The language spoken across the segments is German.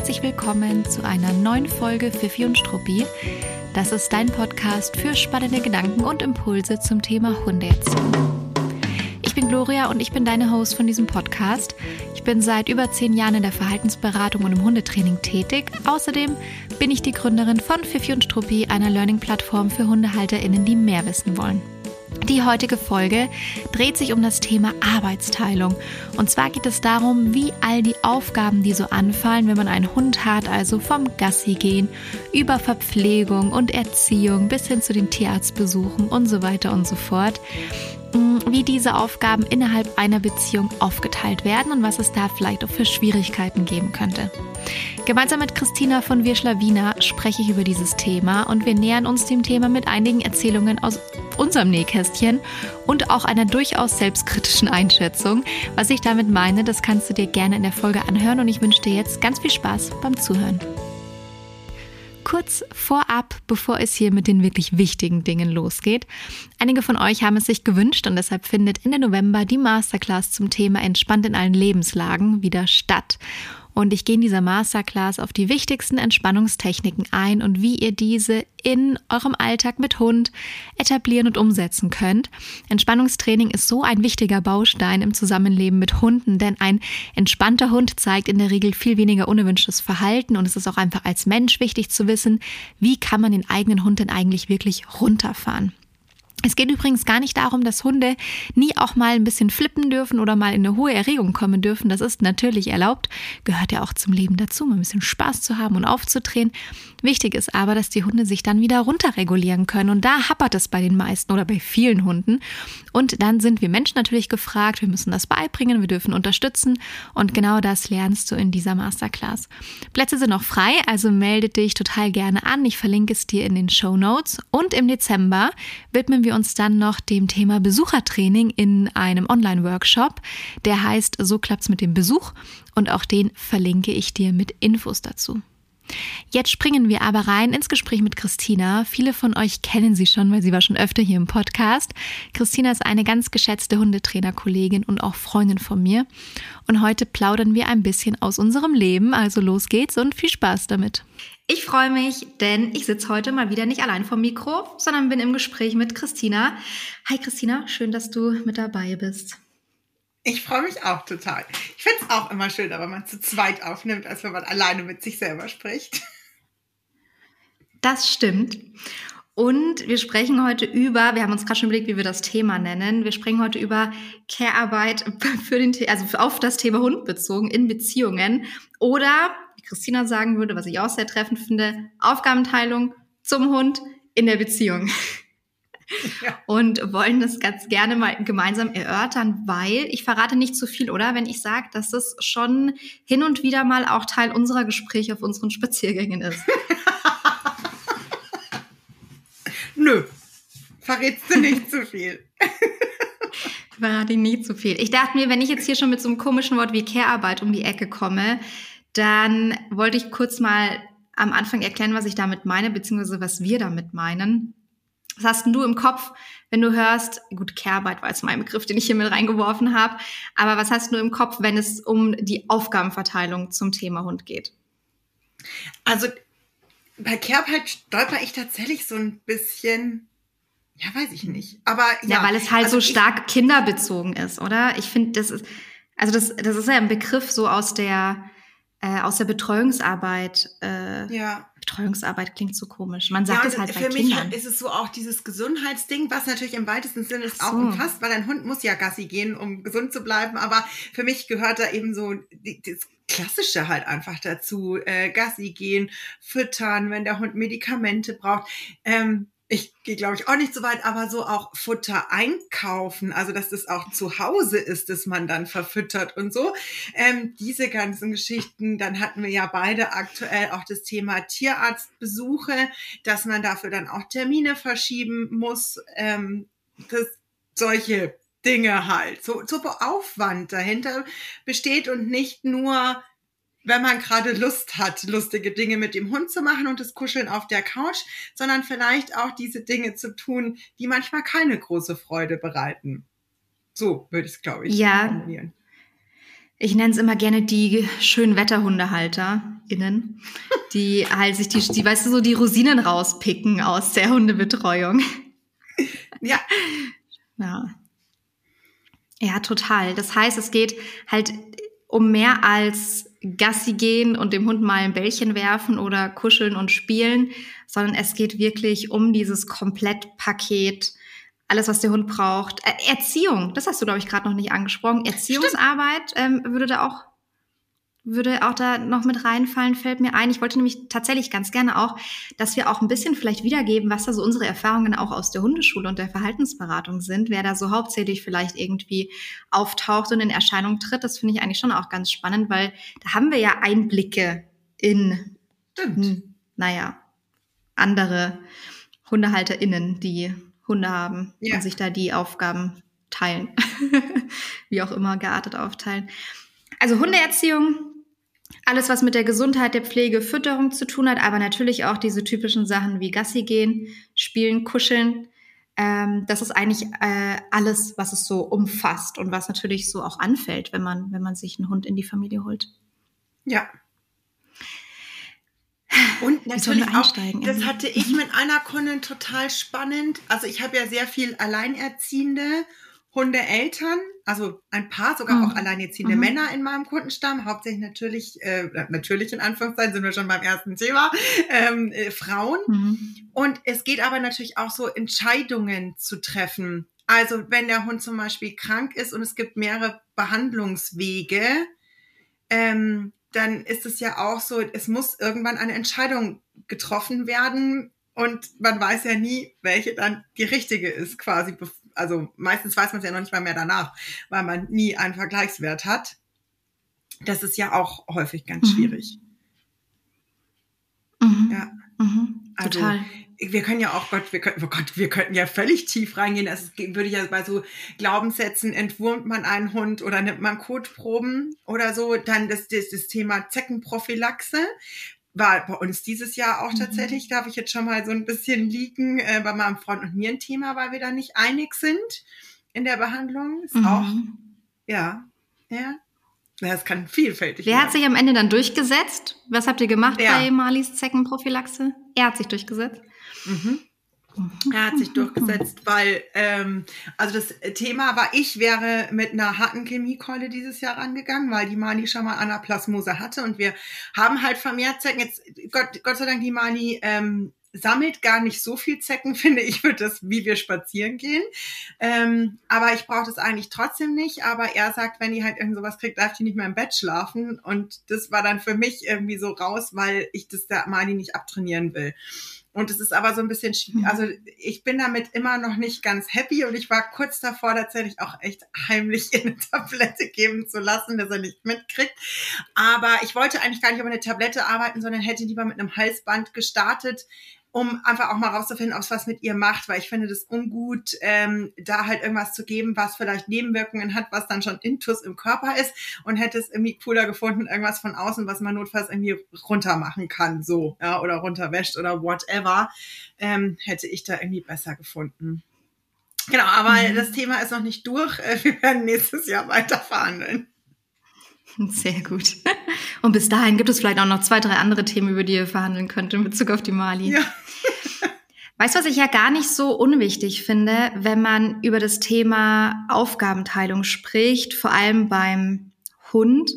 herzlich willkommen zu einer neuen Folge Fifi und Struppi. Das ist dein Podcast für spannende Gedanken und Impulse zum Thema Hundeerziehung. Ich bin Gloria und ich bin deine Host von diesem Podcast. Ich bin seit über zehn Jahren in der Verhaltensberatung und im Hundetraining tätig. Außerdem bin ich die Gründerin von Fifi und Struppi, einer Learning-Plattform für HundehalterInnen, die mehr wissen wollen. Die heutige Folge dreht sich um das Thema Arbeitsteilung. Und zwar geht es darum, wie all die Aufgaben, die so anfallen, wenn man einen Hund hat, also vom Gassi gehen, über Verpflegung und Erziehung bis hin zu den Tierarztbesuchen und so weiter und so fort, mm, wie diese Aufgaben innerhalb einer Beziehung aufgeteilt werden und was es da vielleicht auch für Schwierigkeiten geben könnte. Gemeinsam mit Christina von Wirschlawina spreche ich über dieses Thema und wir nähern uns dem Thema mit einigen Erzählungen aus unserem Nähkästchen und auch einer durchaus selbstkritischen Einschätzung. Was ich damit meine, das kannst du dir gerne in der Folge anhören und ich wünsche dir jetzt ganz viel Spaß beim Zuhören. Kurz vorab, bevor es hier mit den wirklich wichtigen Dingen losgeht. Einige von euch haben es sich gewünscht und deshalb findet Ende November die Masterclass zum Thema Entspannt in allen Lebenslagen wieder statt. Und ich gehe in dieser Masterclass auf die wichtigsten Entspannungstechniken ein und wie ihr diese in eurem Alltag mit Hund etablieren und umsetzen könnt. Entspannungstraining ist so ein wichtiger Baustein im Zusammenleben mit Hunden, denn ein entspannter Hund zeigt in der Regel viel weniger unerwünschtes Verhalten und es ist auch einfach als Mensch wichtig zu wissen, wie kann man den eigenen Hund denn eigentlich wirklich runterfahren. Es geht übrigens gar nicht darum, dass Hunde nie auch mal ein bisschen flippen dürfen oder mal in eine hohe Erregung kommen dürfen. Das ist natürlich erlaubt, gehört ja auch zum Leben dazu, mal ein bisschen Spaß zu haben und aufzudrehen. Wichtig ist aber, dass die Hunde sich dann wieder runterregulieren können. Und da happert es bei den meisten oder bei vielen Hunden. Und dann sind wir Menschen natürlich gefragt, wir müssen das beibringen, wir dürfen unterstützen. Und genau das lernst du in dieser Masterclass. Plätze sind noch frei, also melde dich total gerne an. Ich verlinke es dir in den Show Notes. Und im Dezember widmen wir uns dann noch dem Thema Besuchertraining in einem Online-Workshop. Der heißt So klappt's mit dem Besuch und auch den verlinke ich dir mit Infos dazu. Jetzt springen wir aber rein ins Gespräch mit Christina. Viele von euch kennen sie schon, weil sie war schon öfter hier im Podcast. Christina ist eine ganz geschätzte Hundetrainerkollegin und auch Freundin von mir. Und heute plaudern wir ein bisschen aus unserem Leben. Also los geht's und viel Spaß damit. Ich freue mich, denn ich sitze heute mal wieder nicht allein vom Mikro, sondern bin im Gespräch mit Christina. Hi Christina, schön, dass du mit dabei bist. Ich freue mich auch total. Ich finde es auch immer schöner, wenn man zu zweit aufnimmt, als wenn man alleine mit sich selber spricht. Das stimmt. Und wir sprechen heute über, wir haben uns gerade schon überlegt, wie wir das Thema nennen. Wir sprechen heute über Care-Arbeit für den, also auf das Thema Hund bezogen in Beziehungen. Oder, wie Christina sagen würde, was ich auch sehr treffend finde, Aufgabenteilung zum Hund in der Beziehung. Und wollen das ganz gerne mal gemeinsam erörtern, weil ich verrate nicht zu viel, oder? Wenn ich sage, dass das schon hin und wieder mal auch Teil unserer Gespräche auf unseren Spaziergängen ist. Nö, verrätst du nicht zu viel. verrate ich nicht zu viel. Ich dachte mir, wenn ich jetzt hier schon mit so einem komischen Wort wie Care-Arbeit um die Ecke komme, dann wollte ich kurz mal am Anfang erklären, was ich damit meine, beziehungsweise was wir damit meinen. Was hast denn du im Kopf, wenn du hörst, gut, Care-Arbeit war jetzt mein Begriff, den ich hier mit reingeworfen habe, aber was hast du im Kopf, wenn es um die Aufgabenverteilung zum Thema Hund geht? Also bei Care-Arbeit stolper ich tatsächlich so ein bisschen, ja, weiß ich nicht. Aber ja, ja weil es halt also so stark kinderbezogen ist, oder? Ich finde, das ist, also das, das ist ja ein Begriff so aus der, äh, aus der Betreuungsarbeit. Äh, ja. Betreuungsarbeit klingt so komisch. Man sagt ja, es halt bei Für Kindern. mich ist es so auch dieses Gesundheitsding, was natürlich im weitesten Sinne es so. auch umfasst, weil ein Hund muss ja Gassi gehen, um gesund zu bleiben. Aber für mich gehört da eben so das Klassische halt einfach dazu. Äh, Gassi gehen, füttern, wenn der Hund Medikamente braucht. Ähm, ich gehe, glaube ich, auch nicht so weit, aber so auch Futter einkaufen, also dass das auch zu Hause ist, dass man dann verfüttert und so. Ähm, diese ganzen Geschichten, dann hatten wir ja beide aktuell auch das Thema Tierarztbesuche, dass man dafür dann auch Termine verschieben muss. Ähm, das, solche Dinge halt, so, so Aufwand dahinter besteht und nicht nur wenn man gerade Lust hat, lustige Dinge mit dem Hund zu machen und das Kuscheln auf der Couch, sondern vielleicht auch diese Dinge zu tun, die manchmal keine große Freude bereiten. So würde ich es, glaube ich, ja. formulieren. ich nenne es immer gerne die schönen WetterhundehalterInnen, die halt sich die, die, weißt du, so die Rosinen rauspicken aus der Hundebetreuung. Ja. Ja. Ja, total. Das heißt, es geht halt um mehr als Gassi gehen und dem Hund mal ein Bällchen werfen oder kuscheln und spielen, sondern es geht wirklich um dieses Komplettpaket alles, was der Hund braucht. Äh, Erziehung, das hast du, glaube ich, gerade noch nicht angesprochen. Erziehungsarbeit ähm, würde da auch würde auch da noch mit reinfallen, fällt mir ein. Ich wollte nämlich tatsächlich ganz gerne auch, dass wir auch ein bisschen vielleicht wiedergeben, was da so unsere Erfahrungen auch aus der Hundeschule und der Verhaltensberatung sind, wer da so hauptsächlich vielleicht irgendwie auftaucht und in Erscheinung tritt. Das finde ich eigentlich schon auch ganz spannend, weil da haben wir ja Einblicke in, Stimmt. naja, andere HundehalterInnen, die Hunde haben ja. und sich da die Aufgaben teilen. Wie auch immer geartet aufteilen. Also Hundeerziehung, alles, was mit der Gesundheit, der Pflege, Fütterung zu tun hat, aber natürlich auch diese typischen Sachen wie Gassi gehen, spielen, kuscheln. Ähm, das ist eigentlich äh, alles, was es so umfasst und was natürlich so auch anfällt, wenn man, wenn man sich einen Hund in die Familie holt. Ja, und natürlich auch, das hatte ich mit einer Kundin total spannend. Also ich habe ja sehr viel Alleinerziehende Hundeeltern, also ein paar, sogar mhm. auch alleinerziehende mhm. Männer in meinem Kundenstamm, hauptsächlich natürlich, äh, natürlich in Anführungszeichen sind wir schon beim ersten Thema, ähm, äh, Frauen. Mhm. Und es geht aber natürlich auch so, Entscheidungen zu treffen. Also wenn der Hund zum Beispiel krank ist und es gibt mehrere Behandlungswege, ähm, dann ist es ja auch so, es muss irgendwann eine Entscheidung getroffen werden und man weiß ja nie, welche dann die richtige ist quasi. Also meistens weiß man es ja noch nicht mal mehr danach, weil man nie einen Vergleichswert hat. Das ist ja auch häufig ganz mhm. schwierig. Mhm. Ja. Mhm. Also, Total wir können ja auch, Gott, wir könnten, oh Gott, wir könnten ja völlig tief reingehen. Das würde ja bei so Glaubenssätzen, entwurmt man einen Hund oder nimmt man Kotproben oder so. Dann das, das, das Thema Zeckenprophylaxe war bei uns dieses Jahr auch mhm. tatsächlich, darf ich jetzt schon mal so ein bisschen liegen, äh, bei meinem Freund und mir ein Thema, weil wir da nicht einig sind in der Behandlung. Ist mhm. auch, ja, ja. Ja, es kann vielfältig Wer werden. hat sich am Ende dann durchgesetzt? Was habt ihr gemacht ja. bei Marlies Zeckenprophylaxe? Er hat sich durchgesetzt. Mhm. Er hat sich durchgesetzt, weil, ähm, also das Thema war, ich wäre mit einer harten Chemiekeule dieses Jahr rangegangen, weil die Mali schon mal Anaplasmose hatte und wir haben halt vermehrt Zecken. Jetzt, Gott, Gott sei Dank, die Mali ähm, sammelt gar nicht so viel Zecken, finde ich, für das, wie wir spazieren gehen. Ähm, aber ich brauche das eigentlich trotzdem nicht. Aber er sagt, wenn die halt irgend sowas kriegt, darf die nicht mehr im Bett schlafen. Und das war dann für mich irgendwie so raus, weil ich das der Mali nicht abtrainieren will. Und es ist aber so ein bisschen, mhm. also ich bin damit immer noch nicht ganz happy und ich war kurz davor tatsächlich auch echt heimlich in eine Tablette geben zu lassen, dass er nicht mitkriegt. Aber ich wollte eigentlich gar nicht über eine Tablette arbeiten, sondern hätte lieber mit einem Halsband gestartet, um einfach auch mal rauszufinden, ob es was mit ihr macht, weil ich finde das ungut, ähm, da halt irgendwas zu geben, was vielleicht Nebenwirkungen hat, was dann schon Intus im Körper ist und hätte es irgendwie cooler gefunden, irgendwas von außen, was man notfalls irgendwie runter machen kann, so, ja, oder runterwäscht oder whatever, ähm, hätte ich da irgendwie besser gefunden. Genau, aber mhm. das Thema ist noch nicht durch. Äh, wir werden nächstes Jahr weiter verhandeln. Sehr gut. Und bis dahin gibt es vielleicht auch noch zwei, drei andere Themen, über die ihr verhandeln könnt in Bezug auf die Mali. Ja. Weißt du, was ich ja gar nicht so unwichtig finde, wenn man über das Thema Aufgabenteilung spricht, vor allem beim Hund?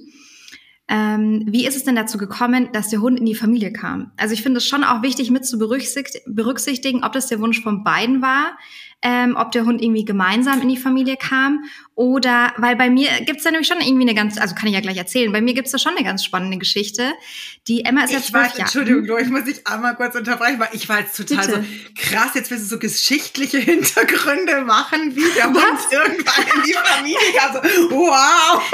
Ähm, wie ist es denn dazu gekommen, dass der Hund in die Familie kam? Also ich finde es schon auch wichtig mit zu berücksichtigen, ob das der Wunsch von beiden war, ähm, ob der Hund irgendwie gemeinsam in die Familie kam oder, weil bei mir gibt's da nämlich schon irgendwie eine ganz, also kann ich ja gleich erzählen, bei mir gibt's da schon eine ganz spannende Geschichte. Die Emma ist jetzt zwölf Jahre. Entschuldigung, ich muss dich einmal kurz unterbrechen, weil ich war jetzt total Bitte. so krass, jetzt willst du so geschichtliche Hintergründe machen, wie der? Hund irgendwann in die Familie kam. So, wow!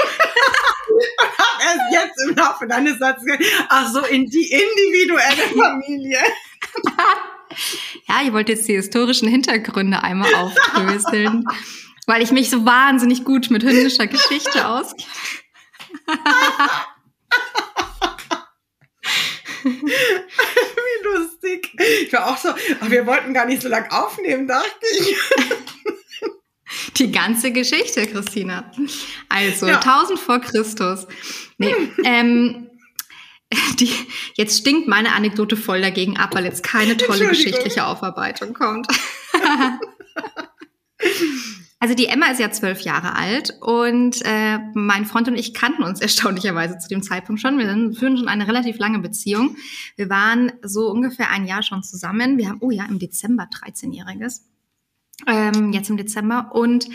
Und hab erst jetzt im Laufe deines Satzes ach so, in die individuelle Familie. Ja, ich wollte jetzt die historischen Hintergründe einmal aufdröseln, weil ich mich so wahnsinnig gut mit hündischer Geschichte auskenne. Wie lustig. Ich war auch so, ach, wir wollten gar nicht so lang aufnehmen, dachte ich. Die ganze Geschichte, Christina. Also ja. 1000 vor Christus. Nee, ähm, die, jetzt stinkt meine Anekdote voll dagegen ab, weil jetzt keine tolle geschichtliche Aufarbeitung kommt. also die Emma ist ja zwölf Jahre alt und äh, mein Freund und ich kannten uns erstaunlicherweise zu dem Zeitpunkt schon. Wir führen schon eine relativ lange Beziehung. Wir waren so ungefähr ein Jahr schon zusammen. Wir haben, oh ja, im Dezember 13-Jähriges. Ähm, jetzt im Dezember. Und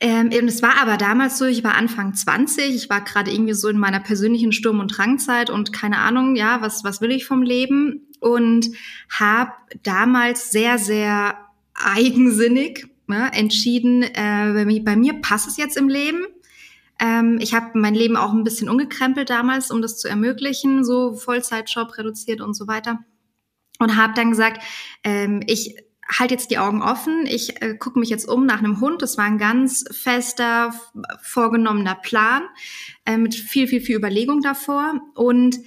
ähm, es war aber damals so, ich war Anfang 20, ich war gerade irgendwie so in meiner persönlichen Sturm- und Drangzeit und keine Ahnung, ja, was, was will ich vom Leben? Und habe damals sehr, sehr eigensinnig ne, entschieden, äh, bei, mir, bei mir passt es jetzt im Leben. Ähm, ich habe mein Leben auch ein bisschen umgekrempelt damals, um das zu ermöglichen, so Vollzeitjob reduziert und so weiter. Und habe dann gesagt, ähm, ich halt jetzt die Augen offen. Ich äh, gucke mich jetzt um nach einem Hund. Das war ein ganz fester, vorgenommener Plan äh, mit viel, viel, viel Überlegung davor. Und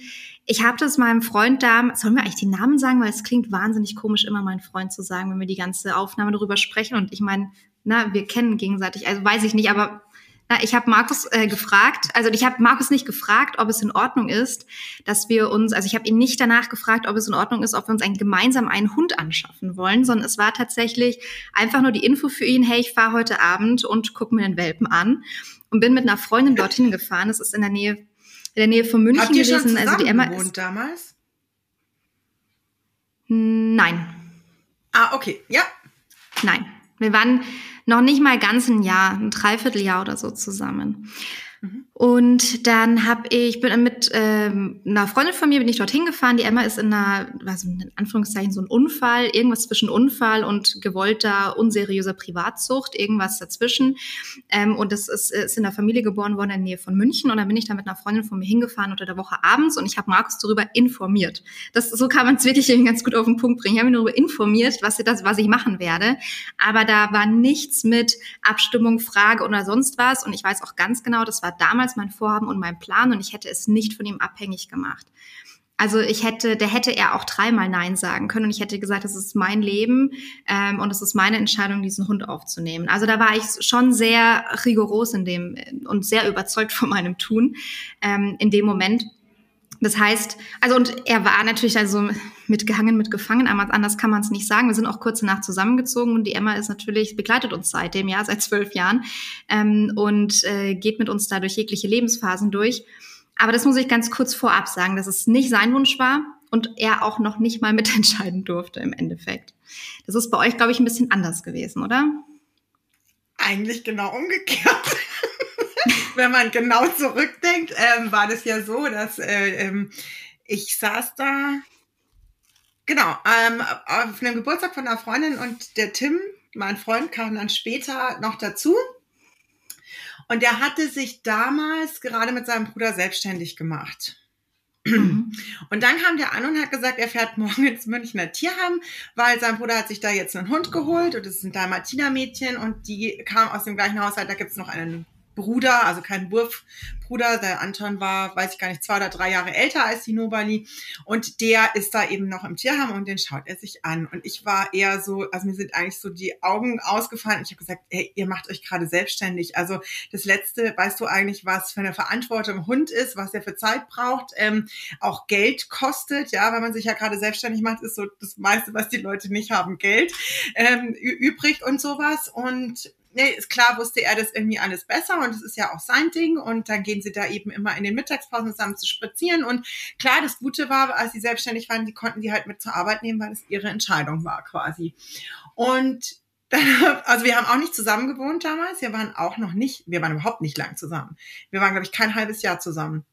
ich habe das meinem Freund da, sollen wir eigentlich die Namen sagen, weil es klingt wahnsinnig komisch, immer meinen Freund zu sagen, wenn wir die ganze Aufnahme darüber sprechen. Und ich meine, na, wir kennen gegenseitig, also weiß ich nicht, aber na, ich habe Markus äh, gefragt, also ich habe Markus nicht gefragt, ob es in Ordnung ist, dass wir uns, also ich habe ihn nicht danach gefragt, ob es in Ordnung ist, ob wir uns einen, gemeinsam einen Hund anschaffen wollen, sondern es war tatsächlich einfach nur die Info für ihn, hey, ich fahre heute Abend und gucke mir den Welpen an und bin mit einer Freundin dorthin gefahren. Es ist in der Nähe, in der Nähe von München Habt ihr gewesen. Schon also die Emma ist damals? Nein. Ah, okay, ja. Nein. Wir waren noch nicht mal ganz ein Jahr, ein Dreivierteljahr oder so zusammen. Mhm. Und dann habe ich, bin mit ähm, einer Freundin von mir, bin ich dorthin gefahren. Die Emma ist in einer, was in Anführungszeichen so ein Unfall, irgendwas zwischen Unfall und gewollter, unseriöser Privatzucht, irgendwas dazwischen. Ähm, und das ist, ist in der Familie geboren worden in der Nähe von München. Und dann bin ich da mit einer Freundin von mir hingefahren unter der Woche abends und ich habe Markus darüber informiert. Das, so kann man es wirklich ganz gut auf den Punkt bringen. Ich habe ihn darüber informiert, was, das, was ich machen werde. Aber da war nichts mit Abstimmung, Frage oder sonst was. Und ich weiß auch ganz genau, das war damals damals mein Vorhaben und mein Plan und ich hätte es nicht von ihm abhängig gemacht. Also ich hätte, der hätte er auch dreimal Nein sagen können und ich hätte gesagt, das ist mein Leben ähm, und es ist meine Entscheidung, diesen Hund aufzunehmen. Also da war ich schon sehr rigoros in dem und sehr überzeugt von meinem Tun ähm, in dem Moment. Das heißt, also und er war natürlich also mitgehangen, mitgefangen, aber anders kann man es nicht sagen. Wir sind auch kurz danach zusammengezogen und die Emma ist natürlich, begleitet uns seitdem, ja, seit zwölf Jahren ähm, und äh, geht mit uns da durch jegliche Lebensphasen durch. Aber das muss ich ganz kurz vorab sagen, dass es nicht sein Wunsch war und er auch noch nicht mal mitentscheiden durfte im Endeffekt. Das ist bei euch, glaube ich, ein bisschen anders gewesen, oder? Eigentlich genau umgekehrt. wenn man genau zurückdenkt, ähm, war das ja so, dass äh, ähm, ich saß da, genau, ähm, auf einem Geburtstag von einer Freundin und der Tim, mein Freund, kam dann später noch dazu. Und der hatte sich damals gerade mit seinem Bruder selbstständig gemacht. Mhm. Und dann kam der an und hat gesagt, er fährt morgen ins Münchner Tierheim, weil sein Bruder hat sich da jetzt einen Hund geholt und es sind Dalmatiner-Mädchen und die kam aus dem gleichen Haushalt, da gibt es noch einen Bruder, also kein Wurfbruder. Der Anton war, weiß ich gar nicht, zwei oder drei Jahre älter als die Nobali. Und der ist da eben noch im Tierheim und den schaut er sich an. Und ich war eher so, also mir sind eigentlich so die Augen ausgefallen. Ich habe gesagt, hey, ihr macht euch gerade selbstständig. Also das Letzte, weißt du eigentlich, was für eine Verantwortung Hund ist, was er für Zeit braucht, ähm, auch Geld kostet. Ja, wenn man sich ja gerade selbstständig macht, ist so das meiste, was die Leute nicht haben, Geld ähm, übrig und sowas. Und nee, ist klar, wusste er das irgendwie alles besser und es ist ja auch sein Ding und dann gehen sie da eben immer in den Mittagspausen zusammen zu spazieren und klar, das Gute war, als sie selbstständig waren, die konnten die halt mit zur Arbeit nehmen, weil es ihre Entscheidung war quasi. Und dann, also wir haben auch nicht zusammen gewohnt damals, wir waren auch noch nicht, wir waren überhaupt nicht lang zusammen. Wir waren, glaube ich, kein halbes Jahr zusammen.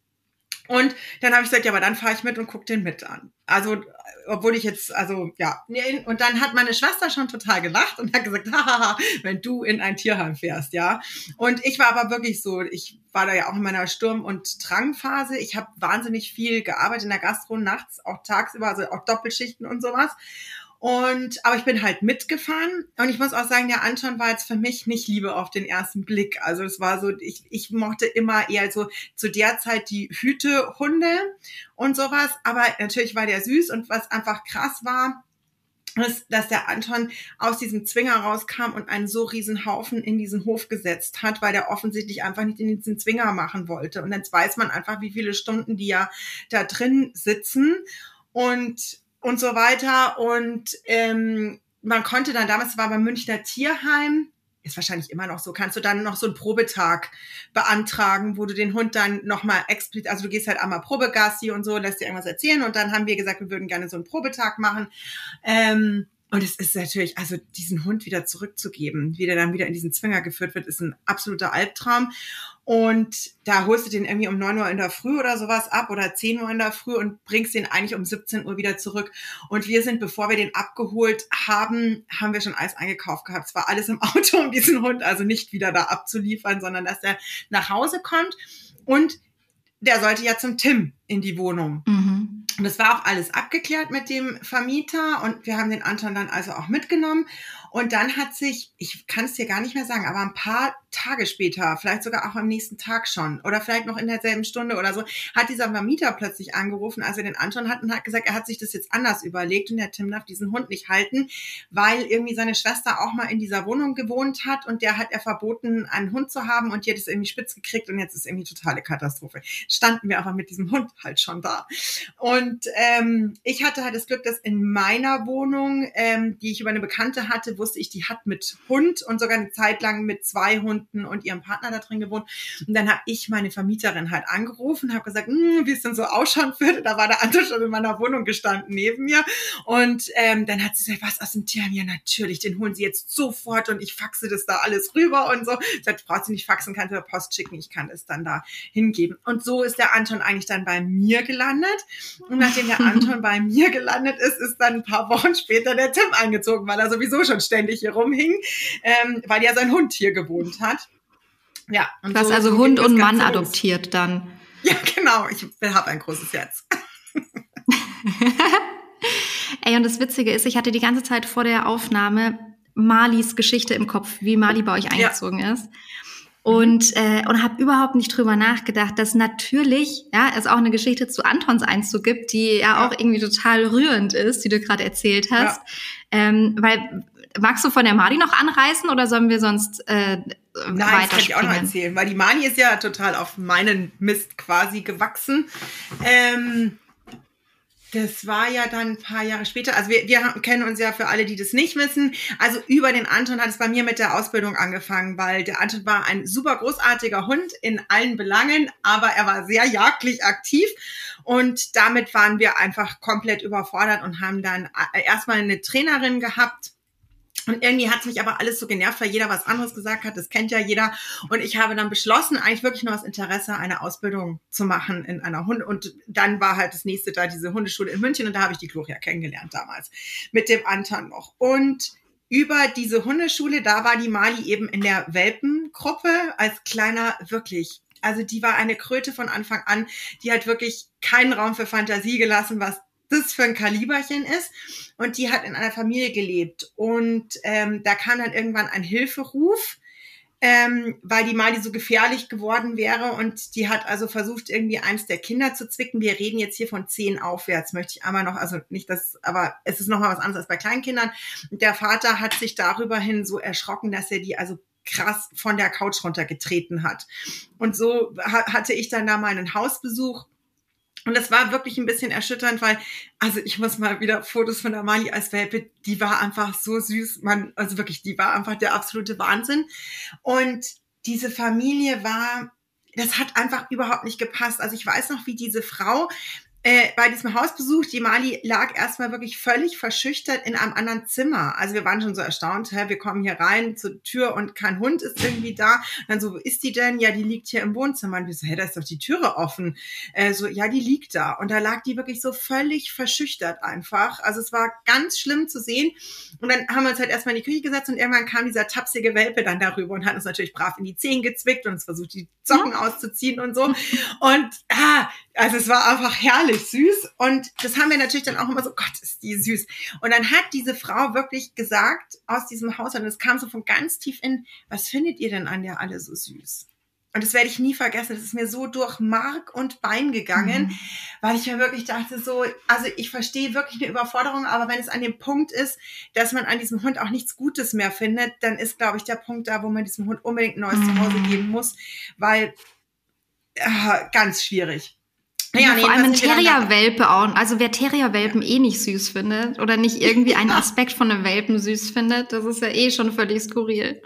Und dann habe ich gesagt, ja, aber dann fahre ich mit und guck den mit an. Also, obwohl ich jetzt, also ja, und dann hat meine Schwester schon total gelacht und hat gesagt, hahaha, wenn du in ein Tierheim fährst, ja. Und ich war aber wirklich so, ich war da ja auch in meiner Sturm- und Drangphase. Ich habe wahnsinnig viel gearbeitet in der Gastro nachts, auch tagsüber, also auch Doppelschichten und sowas. Und, aber ich bin halt mitgefahren. Und ich muss auch sagen, der Anton war jetzt für mich nicht Liebe auf den ersten Blick. Also es war so, ich, ich mochte immer eher so zu der Zeit die Hütehunde und sowas. Aber natürlich war der süß und was einfach krass war, dass, dass der Anton aus diesem Zwinger rauskam und einen so riesen Haufen in diesen Hof gesetzt hat, weil der offensichtlich einfach nicht in diesen Zwinger machen wollte. Und jetzt weiß man einfach, wie viele Stunden die ja da drin sitzen und, und so weiter. Und ähm, man konnte dann, damals war beim Münchner Tierheim, ist wahrscheinlich immer noch so, kannst du dann noch so einen Probetag beantragen, wo du den Hund dann nochmal explizit, also du gehst halt einmal Probegassi und so, lässt dir irgendwas erzählen und dann haben wir gesagt, wir würden gerne so einen Probetag machen. Ähm, und es ist natürlich, also diesen Hund wieder zurückzugeben, wie der dann wieder in diesen Zwinger geführt wird, ist ein absoluter Albtraum. Und da holst du den irgendwie um neun Uhr in der Früh oder sowas ab oder zehn Uhr in der Früh und bringst den eigentlich um 17 Uhr wieder zurück. Und wir sind, bevor wir den abgeholt haben, haben wir schon alles eingekauft gehabt. Es war alles im Auto, um diesen Hund also nicht wieder da abzuliefern, sondern dass er nach Hause kommt. Und der sollte ja zum Tim in die Wohnung. Mhm. Und das war auch alles abgeklärt mit dem Vermieter und wir haben den Anton dann also auch mitgenommen. Und dann hat sich, ich kann es dir gar nicht mehr sagen, aber ein paar Tage später, vielleicht sogar auch am nächsten Tag schon oder vielleicht noch in derselben Stunde oder so, hat dieser Vermieter plötzlich angerufen, als er den Anton hat und hat gesagt, er hat sich das jetzt anders überlegt und der Tim darf diesen Hund nicht halten, weil irgendwie seine Schwester auch mal in dieser Wohnung gewohnt hat und der hat er verboten, einen Hund zu haben und die hat es irgendwie spitz gekriegt und jetzt ist irgendwie totale Katastrophe. Standen wir aber mit diesem Hund halt schon da. Und ähm, ich hatte halt das Glück, dass in meiner Wohnung, ähm, die ich über eine Bekannte hatte, wusste ich, die hat mit Hund und sogar eine Zeit lang mit zwei Hunden und ihrem Partner da drin gewohnt. Und dann habe ich meine Vermieterin halt angerufen, habe gesagt, hm, wie es denn so ausschauen würde. Da war der Anton schon in meiner Wohnung gestanden neben mir. Und ähm, dann hat sie gesagt, was aus dem Tierheim? Ja, natürlich, den holen sie jetzt sofort und ich faxe das da alles rüber und so. Ich sagte, braucht sie nicht faxen, kann sie per Post schicken, ich kann es dann da hingeben. Und so ist der Anton eigentlich dann bei mir gelandet. Und nachdem der Anton bei mir gelandet ist, ist dann ein paar Wochen später der Tim eingezogen, weil er sowieso schon ständig hier rumhing, ähm, weil ja sein Hund hier gewohnt hat. Ja. Und du so, also so Hund und Mann los. adoptiert dann. Ja, genau. Ich habe ein großes Herz. Ey, und das Witzige ist, ich hatte die ganze Zeit vor der Aufnahme Malis Geschichte im Kopf, wie Mali bei euch eingezogen ja. ist. Und, äh, und habe überhaupt nicht drüber nachgedacht, dass natürlich ja, es auch eine Geschichte zu Antons Einzug gibt, die ja, ja. auch irgendwie total rührend ist, die du gerade erzählt hast. Ja. Ähm, weil magst du von der Mali noch anreißen oder sollen wir sonst äh, Nein, das kann ich auch noch erzählen, weil die Mali ist ja total auf meinen Mist quasi gewachsen. Ähm, das war ja dann ein paar Jahre später. Also wir, wir kennen uns ja für alle, die das nicht wissen. Also über den Anton hat es bei mir mit der Ausbildung angefangen, weil der Anton war ein super großartiger Hund in allen Belangen, aber er war sehr jagdlich aktiv und damit waren wir einfach komplett überfordert und haben dann äh, erstmal eine Trainerin gehabt und irgendwie hat es mich aber alles so genervt, weil jeder was anderes gesagt hat. Das kennt ja jeder. Und ich habe dann beschlossen, eigentlich wirklich nur aus Interesse eine Ausbildung zu machen in einer Hund. Und dann war halt das nächste da diese Hundeschule in München. Und da habe ich die Gloria kennengelernt damals mit dem Anton noch. Und über diese Hundeschule, da war die Mali eben in der Welpengruppe als kleiner, wirklich. Also die war eine Kröte von Anfang an. Die hat wirklich keinen Raum für Fantasie gelassen, was das für ein Kaliberchen ist. Und die hat in einer Familie gelebt. Und ähm, da kam dann irgendwann ein Hilferuf, ähm, weil die Mali so gefährlich geworden wäre. Und die hat also versucht, irgendwie eins der Kinder zu zwicken. Wir reden jetzt hier von zehn aufwärts, möchte ich einmal noch, also nicht das, aber es ist nochmal was anderes als bei Kleinkindern. Und der Vater hat sich darüber hin so erschrocken, dass er die also krass von der Couch runtergetreten hat. Und so hatte ich dann da mal einen Hausbesuch und das war wirklich ein bisschen erschütternd, weil, also ich muss mal wieder Fotos von der Mali als Welpe, die war einfach so süß. Man, also wirklich, die war einfach der absolute Wahnsinn. Und diese Familie war, das hat einfach überhaupt nicht gepasst. Also ich weiß noch, wie diese Frau äh, bei diesem Hausbesuch, die Mali lag erstmal wirklich völlig verschüchtert in einem anderen Zimmer. Also wir waren schon so erstaunt, hä, wir kommen hier rein zur Tür und kein Hund ist irgendwie da. Und dann so, wo ist die denn? Ja, die liegt hier im Wohnzimmer. Und wir so, hä, da ist doch die Türe offen. Äh, so, ja, die liegt da. Und da lag die wirklich so völlig verschüchtert einfach. Also es war ganz schlimm zu sehen. Und dann haben wir uns halt erstmal in die Küche gesetzt und irgendwann kam dieser tapsige Welpe dann darüber und hat uns natürlich brav in die Zehen gezwickt und uns versucht, die Socken auszuziehen und so. Und ah, also es war einfach herrlich süß. Und das haben wir natürlich dann auch immer so, Gott, ist die süß. Und dann hat diese Frau wirklich gesagt aus diesem Haus, und es kam so von ganz tief in, was findet ihr denn an der alle so süß? und das werde ich nie vergessen, das ist mir so durch Mark und Bein gegangen, mhm. weil ich mir wirklich dachte, so, also ich verstehe wirklich eine Überforderung, aber wenn es an dem Punkt ist, dass man an diesem Hund auch nichts Gutes mehr findet, dann ist, glaube ich, der Punkt da, wo man diesem Hund unbedingt ein neues mhm. Zuhause geben muss, weil äh, ganz schwierig. Ja, nee, vor allem ein Terrierwelpe auch. Also wer Terrierwelpen ja. eh nicht süß findet oder nicht irgendwie einen Aspekt von einem Welpen süß findet, das ist ja eh schon völlig skurril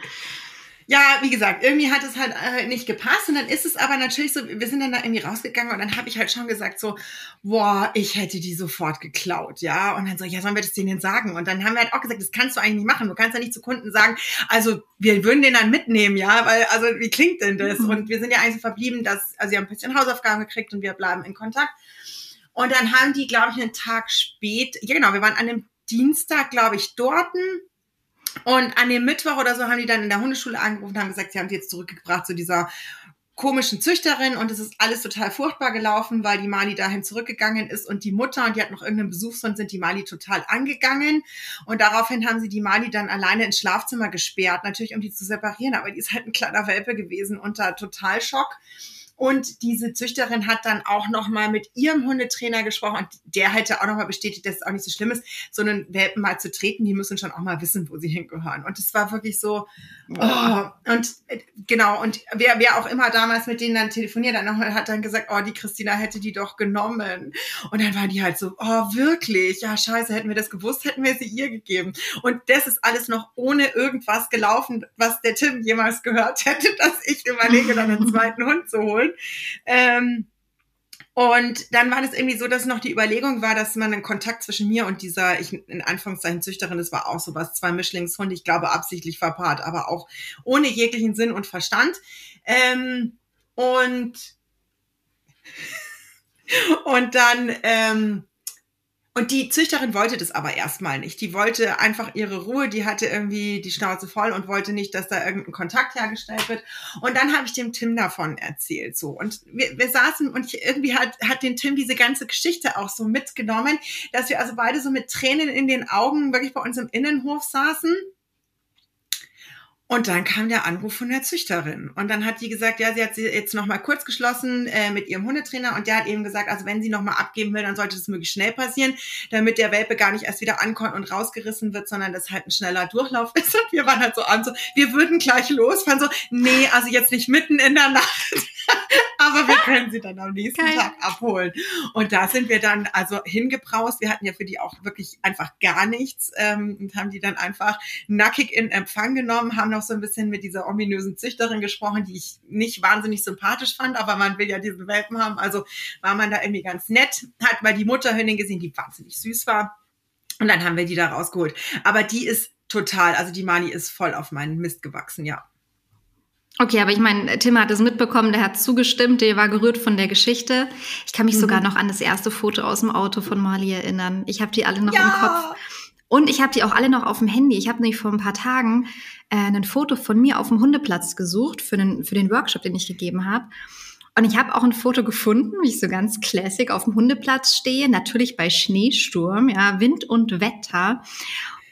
ja, wie gesagt, irgendwie hat es halt äh, nicht gepasst und dann ist es aber natürlich so, wir sind dann da irgendwie rausgegangen und dann habe ich halt schon gesagt so, boah, ich hätte die sofort geklaut, ja. Und dann so, ja, sollen wir das denen sagen? Und dann haben wir halt auch gesagt, das kannst du eigentlich nicht machen. Du kannst ja nicht zu Kunden sagen, also wir würden den dann mitnehmen, ja, weil, also wie klingt denn das? Mhm. Und wir sind ja eigentlich so verblieben, dass, also sie haben ein bisschen Hausaufgaben gekriegt und wir bleiben in Kontakt. Und dann haben die, glaube ich, einen Tag spät, ja genau, wir waren an einem Dienstag, glaube ich, dorten und an dem Mittwoch oder so haben die dann in der Hundeschule angerufen und haben gesagt, sie haben die jetzt zurückgebracht zu dieser komischen Züchterin. Und es ist alles total furchtbar gelaufen, weil die Mali dahin zurückgegangen ist und die Mutter und die hat noch irgendeinen Besuchshund, sind die Mali total angegangen. Und daraufhin haben sie die Mali dann alleine ins Schlafzimmer gesperrt, natürlich um die zu separieren, aber die ist halt ein kleiner Welpe gewesen unter Totalschock. Und diese Züchterin hat dann auch nochmal mit ihrem Hundetrainer gesprochen und der hätte auch nochmal bestätigt, dass es auch nicht so schlimm ist, sondern Welpen mal zu treten, die müssen schon auch mal wissen, wo sie hingehören. Und es war wirklich so, oh, und äh, genau, und wer, wer auch immer damals mit denen dann telefoniert, dann nochmal hat dann gesagt, oh, die Christina hätte die doch genommen. Und dann waren die halt so, oh, wirklich? Ja, scheiße, hätten wir das gewusst, hätten wir sie ihr gegeben. Und das ist alles noch ohne irgendwas gelaufen, was der Tim jemals gehört hätte, dass ich überlege, dann einen zweiten Hund zu holen. Ähm, und dann war das irgendwie so, dass noch die Überlegung war, dass man einen Kontakt zwischen mir und dieser, ich in Anführungszeichen Züchterin, das war auch sowas, zwei Mischlingshunde, ich glaube absichtlich verpaart, aber auch ohne jeglichen Sinn und Verstand. Ähm, und und dann ähm, und die Züchterin wollte das aber erstmal nicht. Die wollte einfach ihre Ruhe, die hatte irgendwie die Schnauze voll und wollte nicht, dass da irgendein Kontakt hergestellt wird. Und dann habe ich dem Tim davon erzählt. So. Und wir, wir saßen und ich, irgendwie hat, hat den Tim diese ganze Geschichte auch so mitgenommen, dass wir also beide so mit Tränen in den Augen wirklich bei uns im Innenhof saßen und dann kam der Anruf von der Züchterin. Und dann hat die gesagt, ja, sie hat sie jetzt noch mal kurz geschlossen äh, mit ihrem Hundetrainer. Und der hat eben gesagt, also wenn sie noch mal abgeben will, dann sollte das möglichst schnell passieren, damit der Welpe gar nicht erst wieder ankommt und rausgerissen wird, sondern das halt ein schneller Durchlauf ist. Und wir waren halt so an, so, wir würden gleich los. Waren so, nee, also jetzt nicht mitten in der Nacht. Aber wir können sie dann am nächsten Geil. Tag abholen. Und da sind wir dann also hingebraust. Wir hatten ja für die auch wirklich einfach gar nichts ähm, und haben die dann einfach nackig in Empfang genommen, haben noch so ein bisschen mit dieser ominösen Züchterin gesprochen, die ich nicht wahnsinnig sympathisch fand, aber man will ja diesen Welpen haben. Also war man da irgendwie ganz nett, hat mal die Mutterhündin gesehen, die wahnsinnig süß war. Und dann haben wir die da rausgeholt. Aber die ist total, also die Mani ist voll auf meinen Mist gewachsen, ja. Okay, aber ich meine, Tim hat es mitbekommen, der hat zugestimmt, der war gerührt von der Geschichte. Ich kann mich mhm. sogar noch an das erste Foto aus dem Auto von Mali erinnern. Ich habe die alle noch ja. im Kopf. Und ich habe die auch alle noch auf dem Handy. Ich habe nämlich vor ein paar Tagen äh, ein Foto von mir auf dem Hundeplatz gesucht für den, für den Workshop, den ich gegeben habe. Und ich habe auch ein Foto gefunden, wie ich so ganz classic auf dem Hundeplatz stehe, natürlich bei Schneesturm, ja, Wind und Wetter.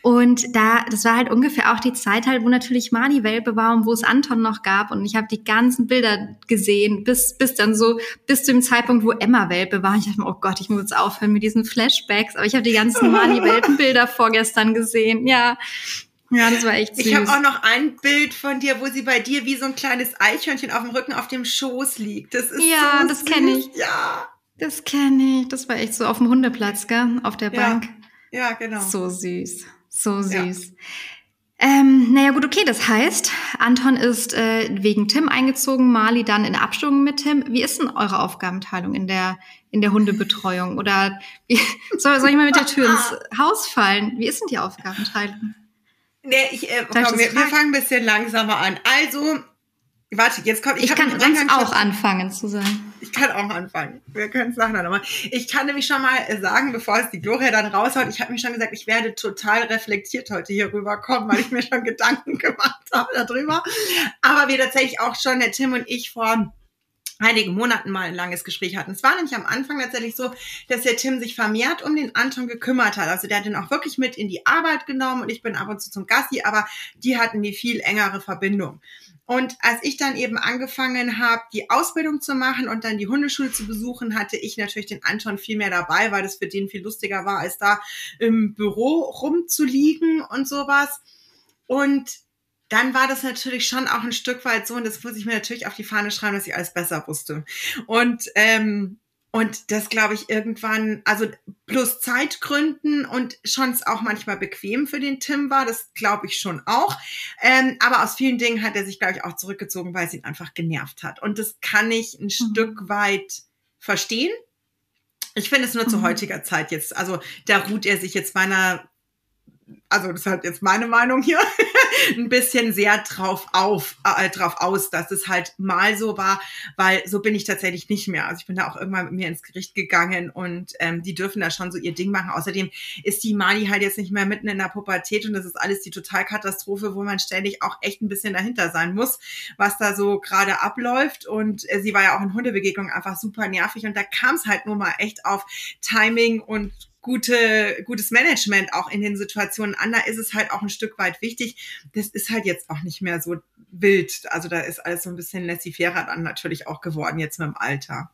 Und da, das war halt ungefähr auch die Zeit halt, wo natürlich Mani Welpe war und wo es Anton noch gab. Und ich habe die ganzen Bilder gesehen, bis, bis dann so, bis zu dem Zeitpunkt, wo Emma Welpe war. Und ich dachte mir, oh Gott, ich muss jetzt aufhören mit diesen Flashbacks. Aber ich habe die ganzen Mani Welpen-Bilder vorgestern gesehen. Ja. Ja, das war echt süß. Ich habe auch noch ein Bild von dir, wo sie bei dir wie so ein kleines Eichhörnchen auf dem Rücken auf dem Schoß liegt. Das ist ja, so das kenne ich. Ja. Das kenne ich. Das war echt so auf dem Hundeplatz, gell? Auf der Bank. Ja, ja genau. So süß. So süß. Ja. Ähm, naja gut, okay, das heißt, Anton ist äh, wegen Tim eingezogen, Mali dann in Abstimmung mit Tim. Wie ist denn eure Aufgabenteilung in der, in der Hundebetreuung? Oder wie, soll, soll ich mal mit der Tür ins Haus fallen? Wie ist denn die Aufgabenteilung? Nee, ich, äh, komm, wir, wir fangen ein bisschen langsamer an. Also, Warte, jetzt kommt. Ich, ich kann sonst auch anfangen zu sagen. Ich kann auch anfangen. Wir können es nachher nochmal. Ich kann nämlich schon mal sagen, bevor es die Gloria dann raushaut, ich habe mir schon gesagt, ich werde total reflektiert heute hier rüberkommen, weil ich mir schon Gedanken gemacht habe darüber. Aber wir tatsächlich auch schon, der Tim und ich vor einigen Monaten mal ein langes Gespräch hatten. Es war nämlich am Anfang tatsächlich so, dass der Tim sich vermehrt um den Anton gekümmert hat. Also der hat ihn auch wirklich mit in die Arbeit genommen und ich bin ab und zu zum Gassi, aber die hatten die viel engere Verbindung. Und als ich dann eben angefangen habe, die Ausbildung zu machen und dann die Hundeschule zu besuchen, hatte ich natürlich den Anton viel mehr dabei, weil das für den viel lustiger war, als da im Büro rumzuliegen und sowas. Und dann war das natürlich schon auch ein Stück weit so, und das muss ich mir natürlich auf die Fahne schreiben, dass ich alles besser wusste. Und ähm, und das glaube ich irgendwann, also plus Zeitgründen und schon es auch manchmal bequem für den Tim war, das glaube ich schon auch. Ähm, aber aus vielen Dingen hat er sich, glaube ich, auch zurückgezogen, weil es ihn einfach genervt hat. Und das kann ich ein mhm. Stück weit verstehen. Ich finde es nur mhm. zu heutiger Zeit jetzt, also da ruht er sich jetzt meiner also das ist halt jetzt meine Meinung hier, ein bisschen sehr drauf auf, äh, drauf aus, dass es halt mal so war, weil so bin ich tatsächlich nicht mehr. Also ich bin da auch irgendwann mit mir ins Gericht gegangen und ähm, die dürfen da schon so ihr Ding machen. Außerdem ist die Mali halt jetzt nicht mehr mitten in der Pubertät und das ist alles die Totalkatastrophe, wo man ständig auch echt ein bisschen dahinter sein muss, was da so gerade abläuft. Und äh, sie war ja auch in Hundebegegnungen einfach super nervig und da kam es halt nur mal echt auf Timing und gute, gutes Management auch in den Situationen an. Da ist es halt auch ein Stück weit wichtig. Das ist halt jetzt auch nicht mehr so wild. Also da ist alles so ein bisschen laissez-faire dann natürlich auch geworden jetzt mit dem Alter.